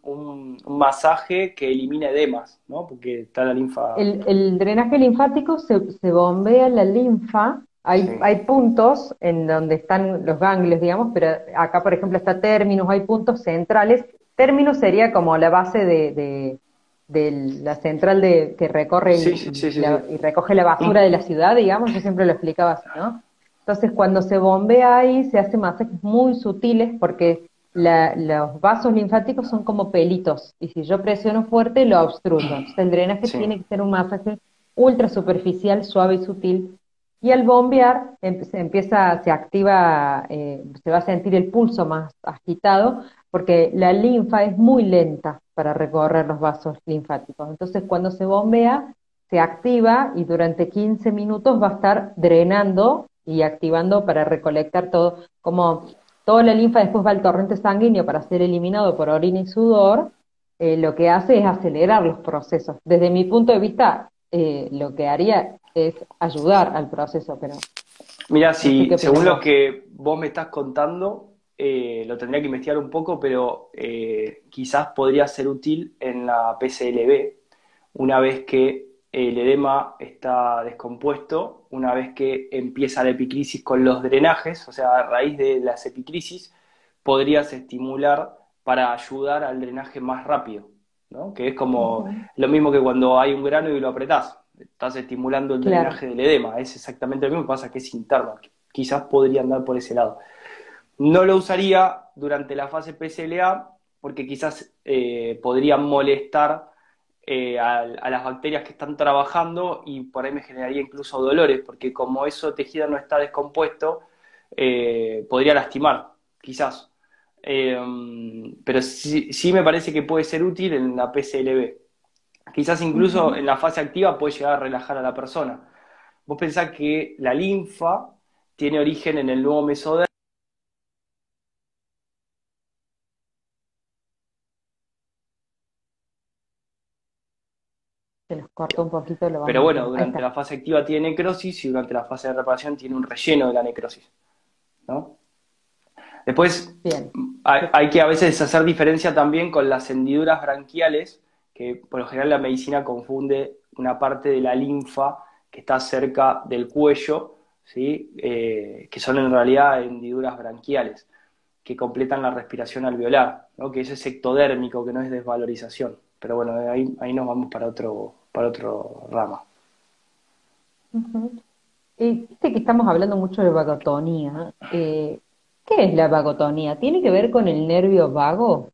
masaje que elimina edemas, ¿no? Porque está la linfa. El, drenaje linfático se, se bombea la linfa hay, hay puntos en donde están los ganglios, digamos, pero acá, por ejemplo, está términos, hay puntos centrales. Términos sería como la base de, la central de, que recorre y, recoge la basura de la ciudad, digamos, yo siempre lo explicaba así, ¿no? Entonces, cuando se bombea ahí, se hace masajes muy sutiles porque los vasos linfáticos son como pelitos, y si yo presiono fuerte, lo obstruyo. Entonces, el drenaje tiene que ser un masaje ultra superficial, suave y sutil, y al bombear se empieza, se activa, eh, se va a sentir el pulso más agitado, porque la linfa es muy lenta para recorrer los vasos linfáticos. Entonces, cuando se bombea, se activa y durante 15 minutos va a estar drenando y activando para recolectar todo, como toda la linfa después va al torrente sanguíneo para ser eliminado por orina y sudor, eh, lo que hace es acelerar los procesos. Desde mi punto de vista, eh, lo que haría es ayudar al proceso, pero... Mira, si según lo que vos me estás contando, eh, lo tendría que investigar un poco, pero eh, quizás podría ser útil en la PCLB, una vez que el edema está descompuesto, una vez que empieza la epicrisis con los drenajes, o sea, a raíz de las epicrisis, podrías estimular para ayudar al drenaje más rápido, ¿no? Que es como lo mismo que cuando hay un grano y lo apretás, estás estimulando el drenaje del edema, es exactamente lo mismo, pasa que es interno, quizás podría andar por ese lado. No lo usaría durante la fase PCLA porque quizás eh, podría molestar eh, a, las bacterias que están trabajando y por ahí me generaría incluso dolores, porque como eso tejido no está descompuesto, eh, podría lastimar, quizás. pero sí, sí, me parece que puede ser útil en la PCLB. Quizás incluso en la fase activa puede llegar a relajar a la persona. Vos pensás que la linfa tiene origen en el nuevo mesodermo Un poquito lo Pero bueno, durante la fase activa tiene necrosis y durante la fase de reparación tiene un relleno de la necrosis. ¿no? Después Hay, que a veces hacer diferencia también con las hendiduras branquiales, que por lo general la medicina confunde una parte de la linfa que está cerca del cuello, ¿sí? Eh, que son en realidad hendiduras branquiales, que completan la respiración alveolar, ¿no? que es ectodérmico, que no es desvalorización. Pero bueno, ahí, ahí nos vamos para otro, para otro rama. Eh, que estamos hablando mucho de vagotonía. Eh, ¿Qué es la vagotonía? ¿Tiene que ver con el nervio vago?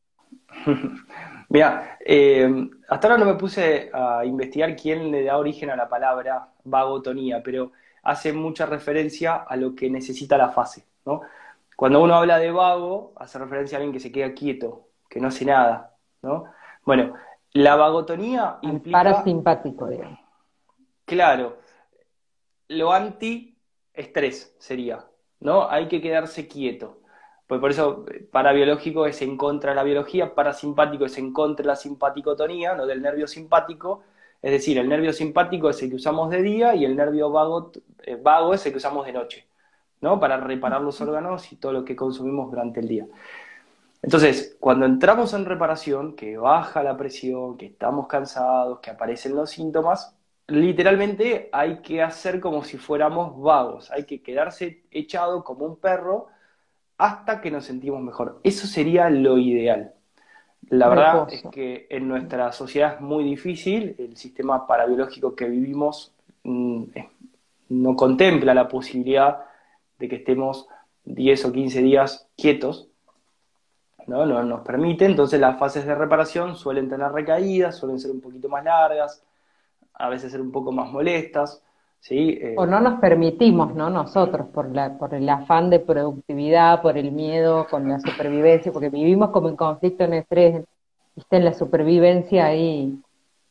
Mira, eh, hasta ahora no me puse a investigar quién le da origen a la palabra vagotonía, pero hace mucha referencia a lo que necesita la fase, ¿no? Cuando uno habla de vago, hace referencia a alguien que se queda quieto, que no hace nada, ¿no? Bueno, la vagotonía implica... Parasimpático, digamos. Claro. Lo anti-estrés sería, ¿no? Hay que quedarse quieto. Pues por eso, parabiológico es en contra de la biología, parasimpático es en contra de la simpaticotonía, no del nervio simpático. Es decir, el nervio simpático es el que usamos de día y el nervio vago, eh, vago es el que usamos de noche, ¿no? Para reparar los órganos y todo lo que consumimos durante el día. Entonces, cuando entramos en reparación, que baja la presión, que estamos cansados, que aparecen los síntomas, literalmente hay que hacer como si fuéramos vagos, hay que quedarse echado como un perro hasta que nos sentimos mejor. Eso sería lo ideal. La verdad es que en nuestra sociedad es muy difícil, el sistema parabiológico que vivimos mm, no contempla la posibilidad de que estemos 10 o 15 días quietos ¿no? nos permite, entonces las fases de reparación suelen tener recaídas, suelen ser un poquito más largas, a veces ser un poco más molestas. ¿sí? Eh, o no nos permitimos, ¿no? Nosotros, por, la, por el afán de productividad, por el miedo con la supervivencia, porque vivimos como en conflicto, en estrés, en la supervivencia ahí,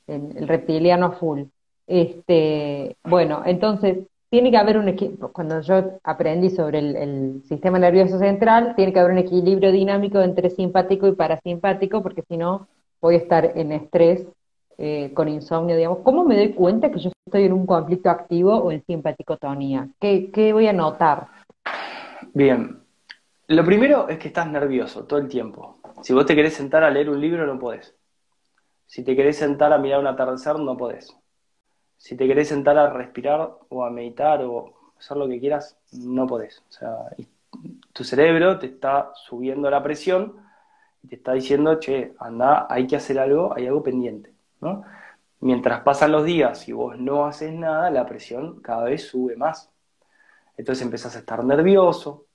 en el reptiliano full. Este, bueno, entonces, tiene que haber un equilibrio, cuando yo aprendí sobre el, sistema nervioso central, tiene que haber un equilibrio dinámico entre simpático y parasimpático, porque si no voy a estar en estrés, eh, con insomnio, digamos. ¿Cómo me doy cuenta que yo estoy en un conflicto activo o en simpaticotonía? ¿Qué, ¿Qué voy a notar? Bien, lo primero es que estás nervioso todo el tiempo. Si vos te querés sentar a leer un libro, no podés. Si te querés sentar a mirar un atardecer, no podés si te querés sentar a respirar o a meditar o hacer lo que quieras, no podés. O sea, tu cerebro te está subiendo la presión y te está diciendo, che, anda, hay que hacer algo, hay algo pendiente. ¿no? Mientras pasan los días y vos no haces nada, la presión cada vez sube más. Entonces empezás a estar nervioso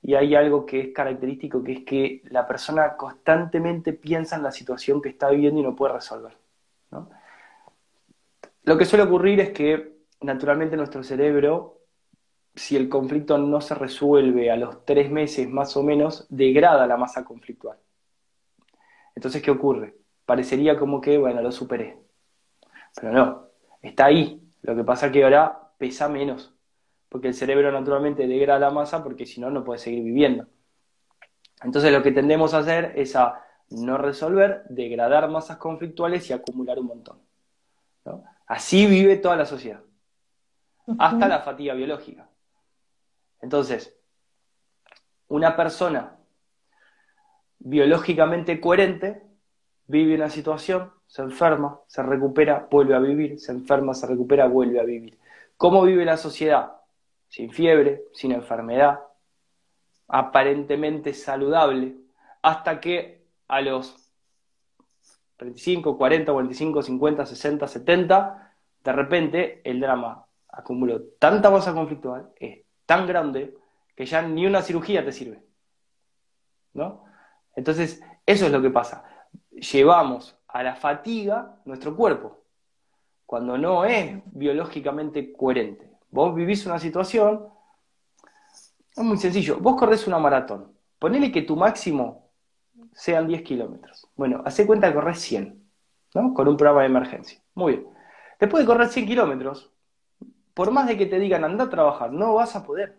y hay algo que es característico, que es que la persona constantemente piensa en la situación que está viviendo y no puede resolver. Lo que suele ocurrir es que naturalmente nuestro cerebro, si el conflicto no se resuelve a los tres meses más o menos, degrada la masa conflictual. Entonces, ¿qué ocurre? Parecería como que, bueno, lo superé. Pero no, está ahí. Lo que pasa es que ahora pesa menos, porque el cerebro naturalmente degrada la masa porque si no, no puede seguir viviendo. Entonces, lo que tendemos a hacer es a no resolver, degradar masas conflictuales y acumular un montón. ¿no? Así vive toda la sociedad, hasta la fatiga biológica. Entonces, una persona biológicamente coherente vive una situación, se enferma, se recupera, vuelve a vivir, se enferma, se recupera, vuelve a vivir. ¿Cómo vive la sociedad? Sin fiebre, sin enfermedad, aparentemente saludable, hasta que a los 35, 40, 45, 50, 60, 70, de repente el drama acumuló tanta masa conflictual, es tan grande, que ya ni una cirugía te sirve. ¿No? Entonces, eso es lo que pasa. Llevamos a la fatiga nuestro cuerpo, cuando no es biológicamente coherente. Vos vivís una situación, es muy sencillo, vos corres una maratón, ponele que tu máximo sean 10 kilómetros. Bueno, hace cuenta que corres 100, ¿no? Con un programa de emergencia. Muy bien. Después de correr 100 kilómetros, por más de que te digan anda a trabajar, no vas a poder.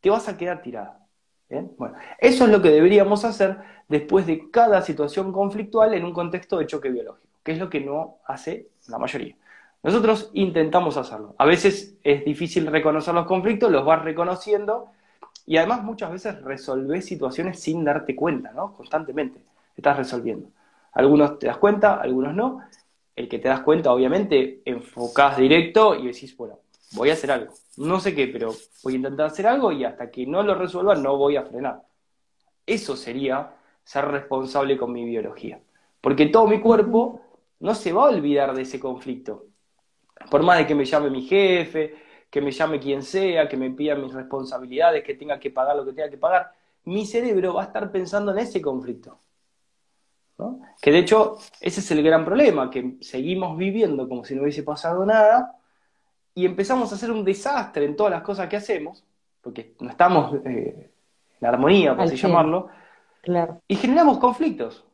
Te vas a quedar tirada. Bueno, eso es lo que deberíamos hacer después de cada situación conflictual en un contexto de choque biológico, que es lo que no hace la mayoría. Nosotros intentamos hacerlo. A veces es difícil reconocer los conflictos, los vas reconociendo y además muchas veces resolvés situaciones sin darte cuenta, ¿no? Constantemente estás resolviendo. Algunos te das cuenta, algunos no. El que te das cuenta, obviamente, enfocás directo y decís, bueno, voy a hacer algo. No sé qué, pero voy a intentar hacer algo y hasta que no lo resuelva no voy a frenar. Eso sería ser responsable con mi biología. Porque todo mi cuerpo no se va a olvidar de ese conflicto. Por más de que me llame mi jefe, que me llame quien sea, que me pida mis responsabilidades, que tenga que pagar lo que tenga que pagar, mi cerebro va a estar pensando en ese conflicto. Que de hecho, ese es el gran problema, que seguimos viviendo como si no hubiese pasado nada y empezamos a hacer un desastre en todas las cosas que hacemos, porque no estamos eh, en armonía, por así llamarlo, claro. y generamos conflictos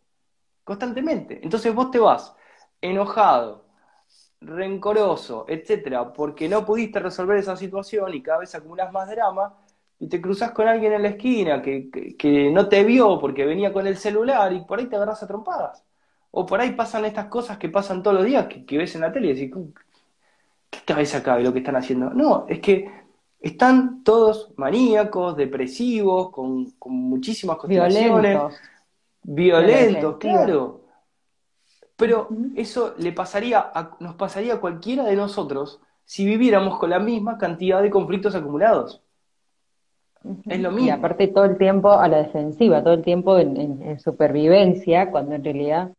constantemente. Entonces vos te vas enojado, rencoroso, etcétera, porque no pudiste resolver esa situación y cada vez acumulas más drama y te cruzas con alguien en la esquina que, no te vio porque venía con el celular y por ahí te agarras a trompadas. O por ahí pasan estas cosas que pasan todos los días que, ves en la tele y decís, ¿qué cabeza cabe lo que están haciendo? No, es que están todos maníacos, depresivos, con, muchísimas constelaciones. Violentos. claro. Pero eso le pasaría nos pasaría a cualquiera de nosotros si viviéramos con la misma cantidad de conflictos acumulados. Es lo mismo. Y aparte todo el tiempo a la defensiva, todo el tiempo en supervivencia, cuando en realidad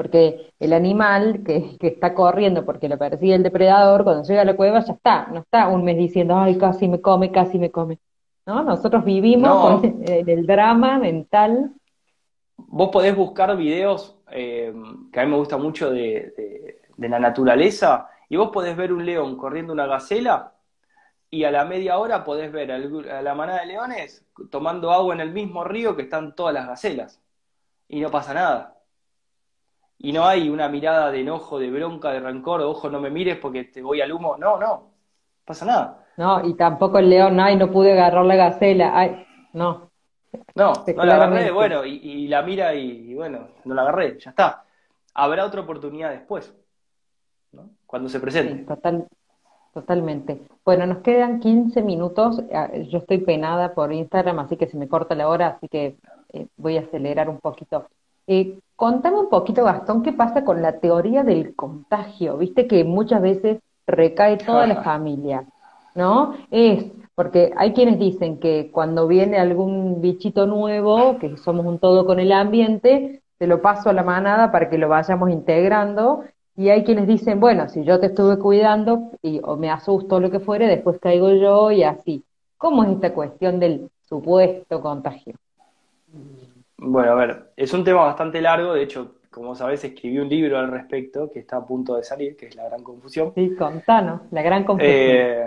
porque el animal que, está corriendo porque lo persigue el depredador, cuando llega a la cueva ya está, no está un mes diciendo, ay, casi me come, casi me come. ¿No? Nosotros vivimos con el, drama mental. Vos podés buscar videos eh, que a mí me gusta mucho de, la naturaleza, y vos podés ver un león corriendo una gacela, y a la media hora podés ver a la manada de leones tomando agua en el mismo río que están todas las gacelas. Y no pasa nada y no hay una mirada de enojo, de bronca, de rencor, ojo, no me mires porque te voy al humo. No, no, pasa nada. No, y tampoco el león, ay, no pude agarrar la gacela, ay, no. No, no la agarré, bueno, y, la mira y, bueno, no la agarré, ya está. Habrá otra oportunidad después, ¿no? Cuando se presente. total, totalmente. Bueno, nos quedan 15 minutos. Ah, yo estoy penada por Instagram, así que se me corta la hora, así que eh, voy a acelerar un poquito. Eh, contame un poquito, Gastón, qué pasa con la teoría del contagio. Viste que muchas veces recae toda la familia, ¿no? Es porque hay quienes dicen que cuando viene algún bichito nuevo, que somos un todo con el ambiente, te lo paso a la manada para que lo vayamos integrando. Y hay quienes dicen, bueno, si yo te estuve cuidando y, o me asusto lo que fuere, después caigo yo y así. ¿Cómo es esta cuestión del supuesto contagio? Bueno, a ver, es un tema bastante largo, de hecho, como sabes, escribí un libro al respecto que está a punto de salir, que es La Gran Confusión. Sí, contanos, La Gran Confusión. Eh,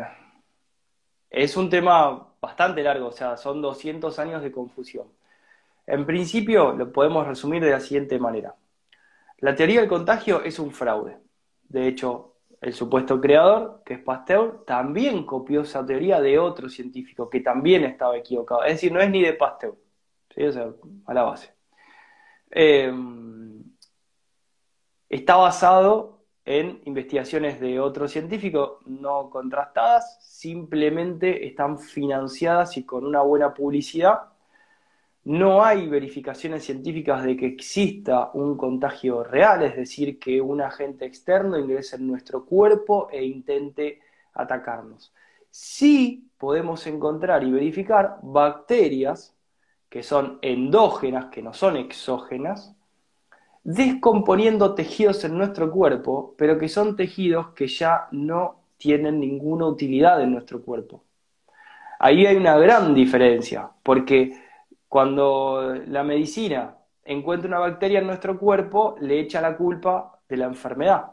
es un tema bastante largo, o sea, son 200 años de confusión. En principio, lo podemos resumir de la siguiente manera. La teoría del contagio es un fraude. De hecho, el supuesto creador, que es Pasteur, también copió esa teoría de otro científico que también estaba equivocado. Es decir, no es ni de Pasteur. ¿sí? a la base. Em, está basado en investigaciones de otro científico no contrastadas, simplemente están financiadas y con una buena publicidad. No hay verificaciones científicas de que exista un contagio real, es decir, que un agente externo ingrese en nuestro cuerpo e intente atacarnos. Sí podemos encontrar y verificar bacterias que son endógenas, que no son exógenas, descomponiendo tejidos en nuestro cuerpo, pero que son tejidos que ya no tienen ninguna utilidad en nuestro cuerpo. Ahí hay una gran diferencia, porque cuando la medicina encuentra una bacteria en nuestro cuerpo, le echa la culpa de la enfermedad,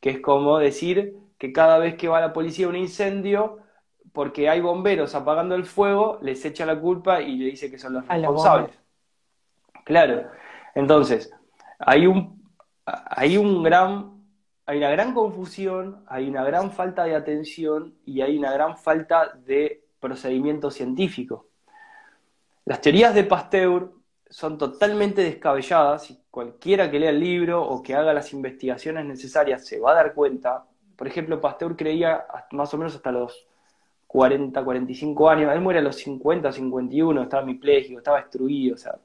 que es como decir que cada vez que va la policía a un incendio, porque hay bomberos apagando el fuego, les echa la culpa y le dice que son los responsables. Claro. Entonces, hay un, hay gran, hay una gran confusión, hay una gran falta de atención y hay una gran falta de procedimiento científico. Las teorías de Pasteur son totalmente descabelladas y cualquiera que lea el libro o que haga las investigaciones necesarias se va a dar cuenta. Por ejemplo, Pasteur creía más o menos hasta los 40, 45 años, él muere a los 50, 51, estaba hemipléjico, estaba destruido, o sea,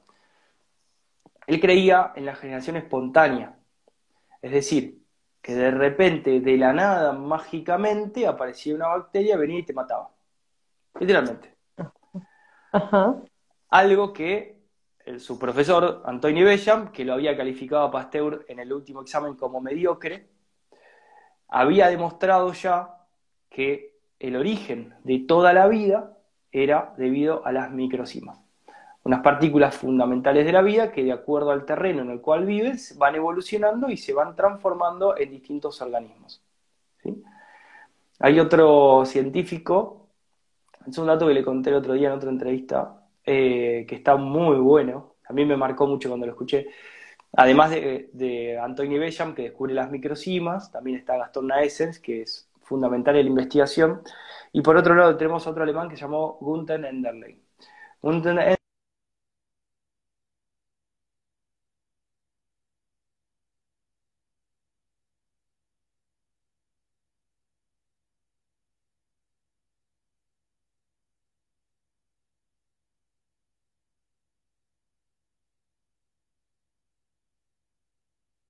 él creía en la generación espontánea, es decir, que de repente, de la nada, mágicamente, aparecía una bacteria, venía y te mataba. Literalmente. Algo que su profesor, Antonio Bellam, que lo había calificado a Pasteur en el último examen como mediocre, había demostrado ya que el origen de toda la vida era debido a las microcimas unas partículas fundamentales de la vida que de acuerdo al terreno en el cual vives van evolucionando y se van transformando en distintos organismos. Hay otro científico, es un dato que le conté el otro día en otra entrevista, eh, que está muy bueno, a mí me marcó mucho cuando lo escuché, además de, de Bellam, que descubre las microcimas, también está Gastón Naessens, que es fundamental en la investigación, y por otro lado tenemos otro alemán que se llamó Gunther Enderlein. Gunther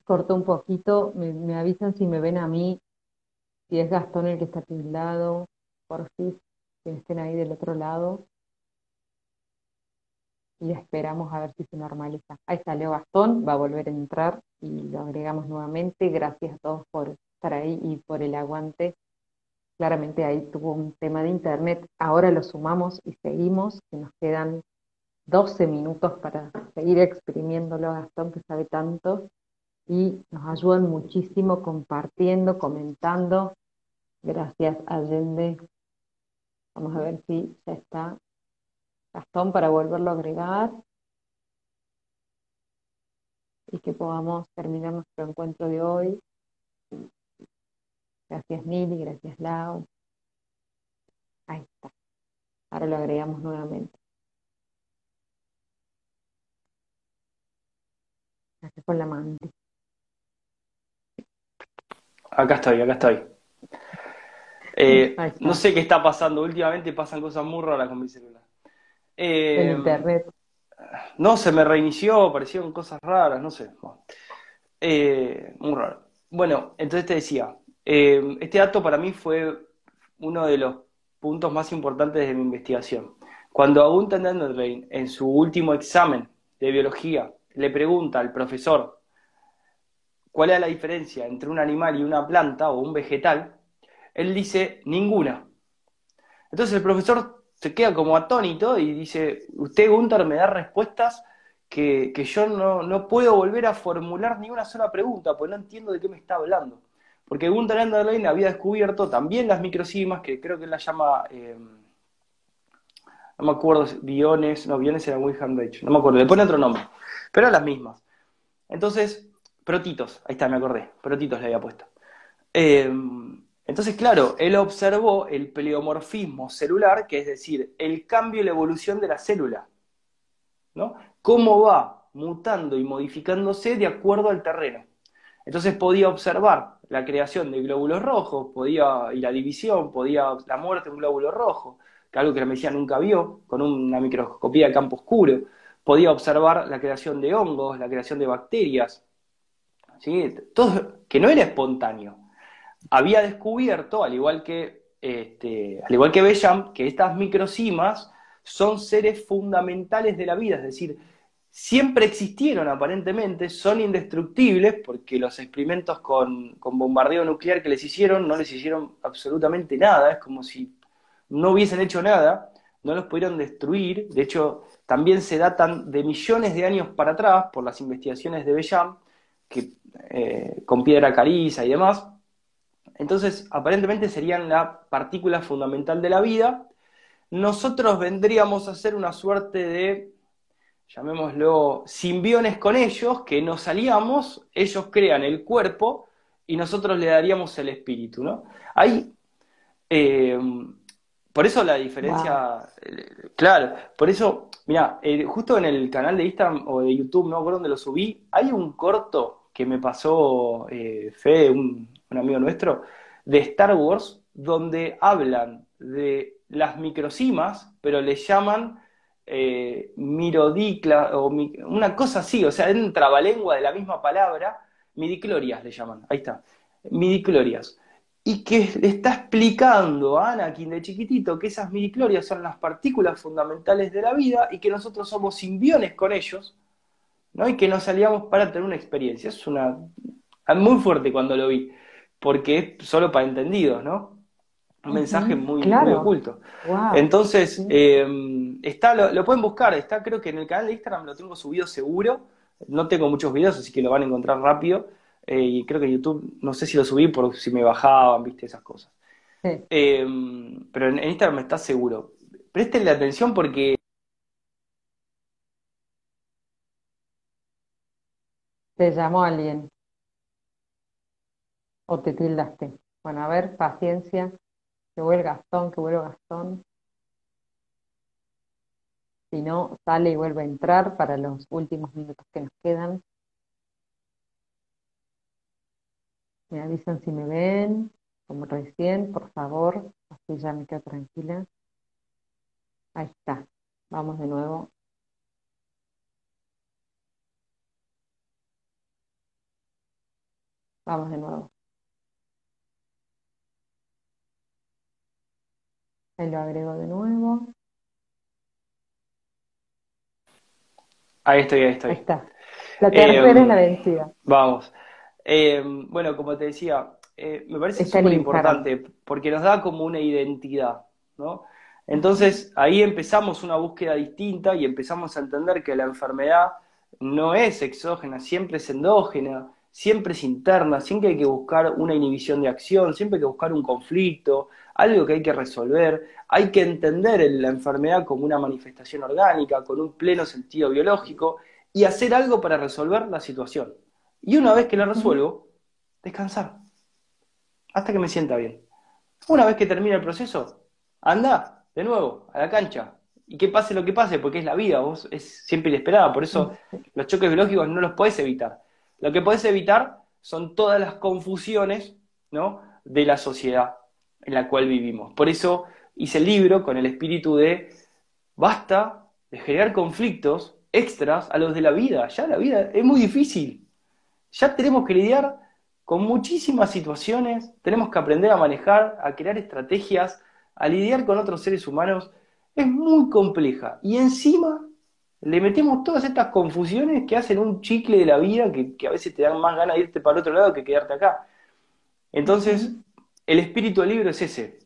cortó un poquito, me, avisan si me ven a mí, si es Gastón el que está lado, por que estén ahí del otro lado. Y esperamos a ver si se normaliza. Ahí salió Gastón, va a volver a entrar y lo agregamos nuevamente. Gracias a todos por estar ahí y por el aguante. Claramente ahí tuvo un tema de internet. Ahora lo sumamos y seguimos, que nos quedan 12 minutos para seguir exprimiéndolo a Gastón, que sabe tanto y nos ayudan muchísimo compartiendo, comentando. Gracias, Allende. Vamos a ver si ya está Gastón para volverlo a agregar y que podamos terminar nuestro encuentro de hoy. Gracias, Nili, gracias, Lau. Ahí está. Ahora lo agregamos nuevamente. Gracias por la mantis. Acá estoy, acá estoy. Eh, no sé qué está pasando. Últimamente pasan cosas muy raras con mi celular. Eh, internet. No, se me reinició, aparecieron cosas raras, no sé. Eh, muy raro. Bueno, entonces te decía, este dato para mí fue uno de los puntos más importantes de mi investigación. Cuando Agunta Enderlein, en su último examen de biología, le pregunta al profesor cuál es la diferencia entre un animal y una planta o un vegetal, él dice ninguna. Entonces el profesor se queda como atónito y dice, usted Gunther me da respuestas que, yo no, puedo volver a formular ni una sola pregunta, porque no entiendo de qué me está hablando. Porque Gunther Enderlein había descubierto también las microcimas, que creo que él las llama, eh, no me acuerdo, biones, no, biones era Wilhelm Reich, no me acuerdo, le pone otro nombre, pero las mismas. Entonces, Protitos, ahí está, me acordé. Protitos le había puesto. Eh, entonces, claro, él observó el pleomorfismo celular, que es decir, el cambio y la evolución de la célula. ¿no? Cómo va mutando y modificándose de acuerdo al terreno. Entonces podía observar la creación de glóbulos rojos, podía, y la división, podía la muerte de un glóbulo rojo, que algo que la medicina nunca vio, con una microscopía de campo oscuro, podía observar la creación de hongos, la creación de bacterias, que no era espontáneo. Había descubierto, al igual que, este, al igual que Bellam, que estas microcimas son seres fundamentales de la vida, es decir, siempre existieron aparentemente, son indestructibles porque los experimentos con, bombardeo nuclear que les hicieron no les hicieron absolutamente nada, es como si no hubiesen hecho nada, no los pudieron destruir, de hecho también se datan de millones de años para atrás por las investigaciones de Bellam, que, eh, con piedra caliza y demás, entonces aparentemente serían la partícula fundamental de la vida, nosotros vendríamos a ser una suerte de llamémoslo, simbiones con ellos, que nos salíamos, ellos crean el cuerpo y nosotros le daríamos el espíritu, ¿no? Hay, eh, por eso la diferencia, eh, claro, por eso, mira, eh, justo en el canal de Instagram o de YouTube, no recuerdo dónde lo subí, hay un corto que me pasó Fede, un, amigo nuestro, de Star Wars, donde hablan de las microcimas, pero le llaman eh, mirodicla, o una cosa así, o sea, en trabalengua de la misma palabra, midiclorias le llaman, ahí está, midiclorias. Y que le está explicando a Anakin de chiquitito que esas midiclorias son las partículas fundamentales de la vida y que nosotros somos simbiones con ellos, ¿no? Y que nos salíamos para tener una experiencia. Es una muy fuerte cuando lo vi, porque es solo para entendidos, ¿no? un mensaje muy, oculto. Entonces, em, está, lo, pueden buscar, está creo que en el canal de Instagram lo tengo subido seguro, no tengo muchos videos, así que lo van a encontrar rápido, eh, y creo que en YouTube, no sé si lo subí por si me bajaban, viste, esas cosas. Em, pero en, Instagram está seguro. Prestenle atención porque... ¿Te llamó alguien? ¿O te tildaste? Bueno, a ver, paciencia. Que vuelva Gastón, que vuelva Gastón. Si no, sale y vuelve a entrar para los últimos minutos que nos quedan. Me avisan si me ven, como recién, por favor, así ya me quedo tranquila. Ahí está. Vamos de nuevo. Vamos de nuevo. Ahí lo agrego de nuevo. Ahí estoy, ahí estoy. Ahí está. La tercera es la vencida. Vamos. Em, bueno, como te decía, eh, me parece súper importante porque nos da como una identidad, ¿no? Entonces ahí empezamos una búsqueda distinta y empezamos a entender que la enfermedad no es exógena, siempre es endógena, siempre es interna, siempre hay que buscar una inhibición de acción, siempre hay que buscar un conflicto, algo que hay que resolver, hay que entender la enfermedad como una manifestación orgánica, con un pleno sentido biológico, y hacer algo para resolver la situación. Y una vez que la resuelvo, descansar, hasta que me sienta bien. Una vez que termine el proceso, anda de nuevo a la cancha, y que pase lo que pase, porque es la vida, vos es siempre inesperada, por eso los choques biológicos no los podés evitar lo que puedes evitar son todas las confusiones ¿no? de la sociedad en la cual vivimos. Por eso hice el libro con el espíritu de basta de generar conflictos extras a los de la vida. Ya la vida es muy difícil. Ya tenemos que lidiar con muchísimas situaciones, tenemos que aprender a manejar, a crear estrategias, a lidiar con otros seres humanos. Es muy compleja. Y encima le metemos todas estas confusiones que hacen un chicle de la vida que, a veces te dan más ganas de irte para el otro lado que quedarte acá. Entonces, el espíritu del libro es ese.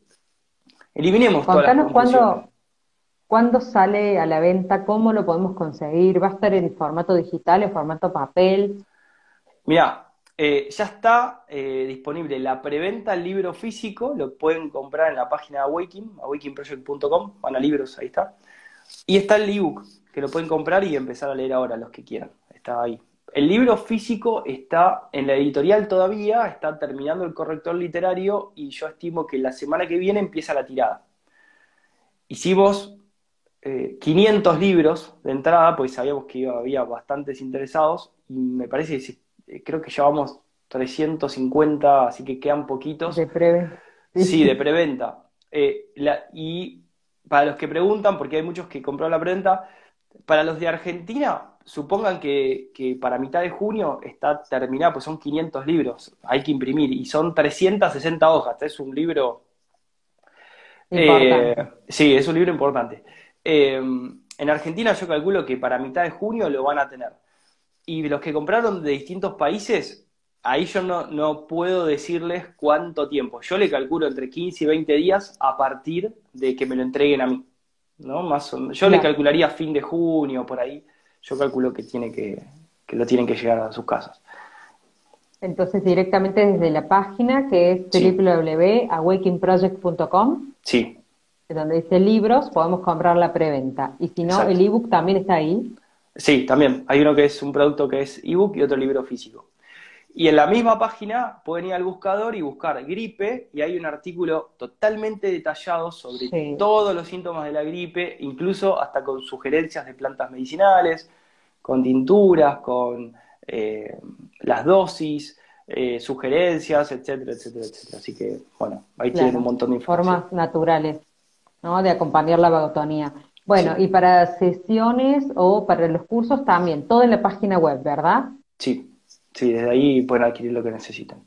Eliminemos todas las confusiones. ¿Cuándo sale a la venta? ¿Cómo lo podemos conseguir? ¿Va a estar en formato digital, en formato papel? Mira, eh, ya está eh, disponible la preventa del libro físico, lo pueden comprar en la página de Awakening, awakeningproject.com, van a libros, ahí está. Y está el ebook, que lo pueden comprar y empezar a leer ahora los que quieran. Está ahí. El libro físico está en la editorial todavía, está terminando el corrector literario y yo estimo que la semana que viene empieza la tirada. Hicimos 500 eh, libros de entrada, pues sabíamos que había bastantes interesados y me parece que creo que llevamos 350, así que quedan poquitos. De preventa. Sí, de preventa. Eh, y para los que preguntan, porque hay muchos que compraron la preventa, para los de Argentina, supongan que, para mitad de junio está terminado, pues son 500 libros, hay que imprimir, y son 360 hojas, es un libro... Eh, sí, es un libro importante. Eh, en Argentina yo calculo que para mitad de junio lo van a tener. Y los que compraron de distintos países, ahí yo no, no puedo decirles cuánto tiempo. Yo le calculo entre 15 y 20 días a partir de que me lo entreguen a mí. ¿no? Más yo le calcularía fin de junio, por ahí. Yo calculo que, tiene que, que lo tienen que llegar a sus casas. Entonces, directamente desde la página que es sí. Sí. Donde dice libros, podemos comprar la preventa. Y si no, el ebook también está ahí. Sí, también. Hay uno que es un producto que es ebook y otro libro físico. Y en la misma página pueden ir al buscador y buscar gripe y hay un artículo totalmente detallado sobre todos los síntomas de la gripe, incluso hasta con sugerencias de plantas medicinales, con tinturas, con eh, las dosis, eh, sugerencias, etcétera, etcétera, etcétera. Así que, bueno, ahí tienen un montón de información. Formas naturales, ¿no? De acompañar la vagotonía. Bueno, y para sesiones o para los cursos también, todo en la página web, ¿verdad? Sí, Sí, desde ahí pueden adquirir lo que necesitan.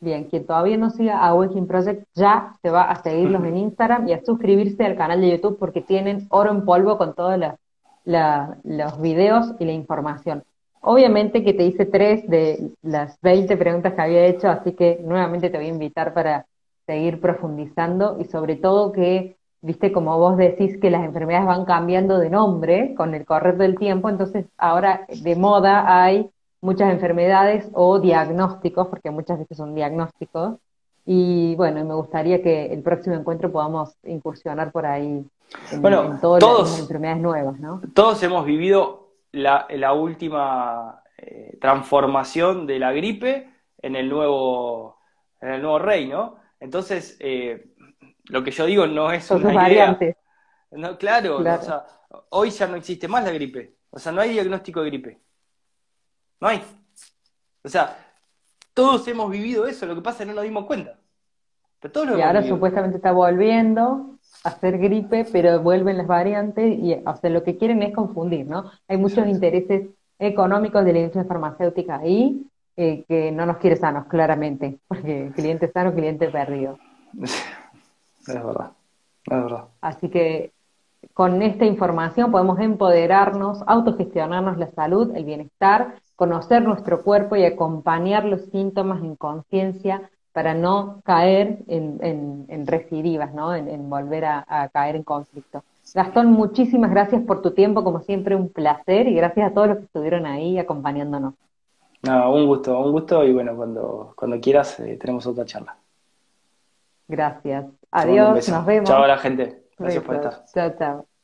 Bien, quien todavía no siga a Waking Project ya se va a seguirlos en Instagram y a suscribirse al canal de YouTube porque tienen oro en polvo con todos los videos y la información. Obviamente que te hice tres de las 20 preguntas que había hecho, así que nuevamente te voy a invitar para seguir profundizando y sobre todo que, viste, como vos decís que las enfermedades van cambiando de nombre con el correr del tiempo, entonces ahora de moda hay muchas enfermedades o diagnósticos, porque muchas veces son diagnósticos. Y bueno, me gustaría que el próximo encuentro podamos incursionar por ahí en, bueno, todas todos, las enfermedades nuevas, ¿no? Todos hemos vivido la, la última eh, transformación de la gripe en el nuevo, en el nuevo rey, ¿no? Entonces, eh, lo que yo digo no es una variantes. No, claro, O sea, hoy ya no existe más la gripe. O sea, no hay diagnóstico de gripe. No hay. O sea, todos hemos vivido eso, lo que pasa es que no nos dimos cuenta. Pero todos y ahora supuestamente está volviendo a ser gripe, pero vuelven las variantes y o sea, lo que quieren es confundir, ¿no? Hay muchos intereses económicos de la industria farmacéutica ahí eh, que no nos quiere sanos, claramente, porque cliente sano, cliente perdido. Es verdad, es verdad. Así que con esta información podemos empoderarnos, autogestionarnos la salud, el bienestar conocer nuestro cuerpo y acompañar los síntomas en conciencia para no caer en, recidivas, ¿no? en, volver a, caer en conflicto. Gastón, muchísimas gracias por tu tiempo, como siempre un placer y gracias a todos los que estuvieron ahí acompañándonos. No, un gusto, un gusto y bueno, cuando, cuando quieras eh, tenemos otra charla. Gracias. Adiós, nos vemos. Chao a la gente. Gracias por estar. Chao, chao.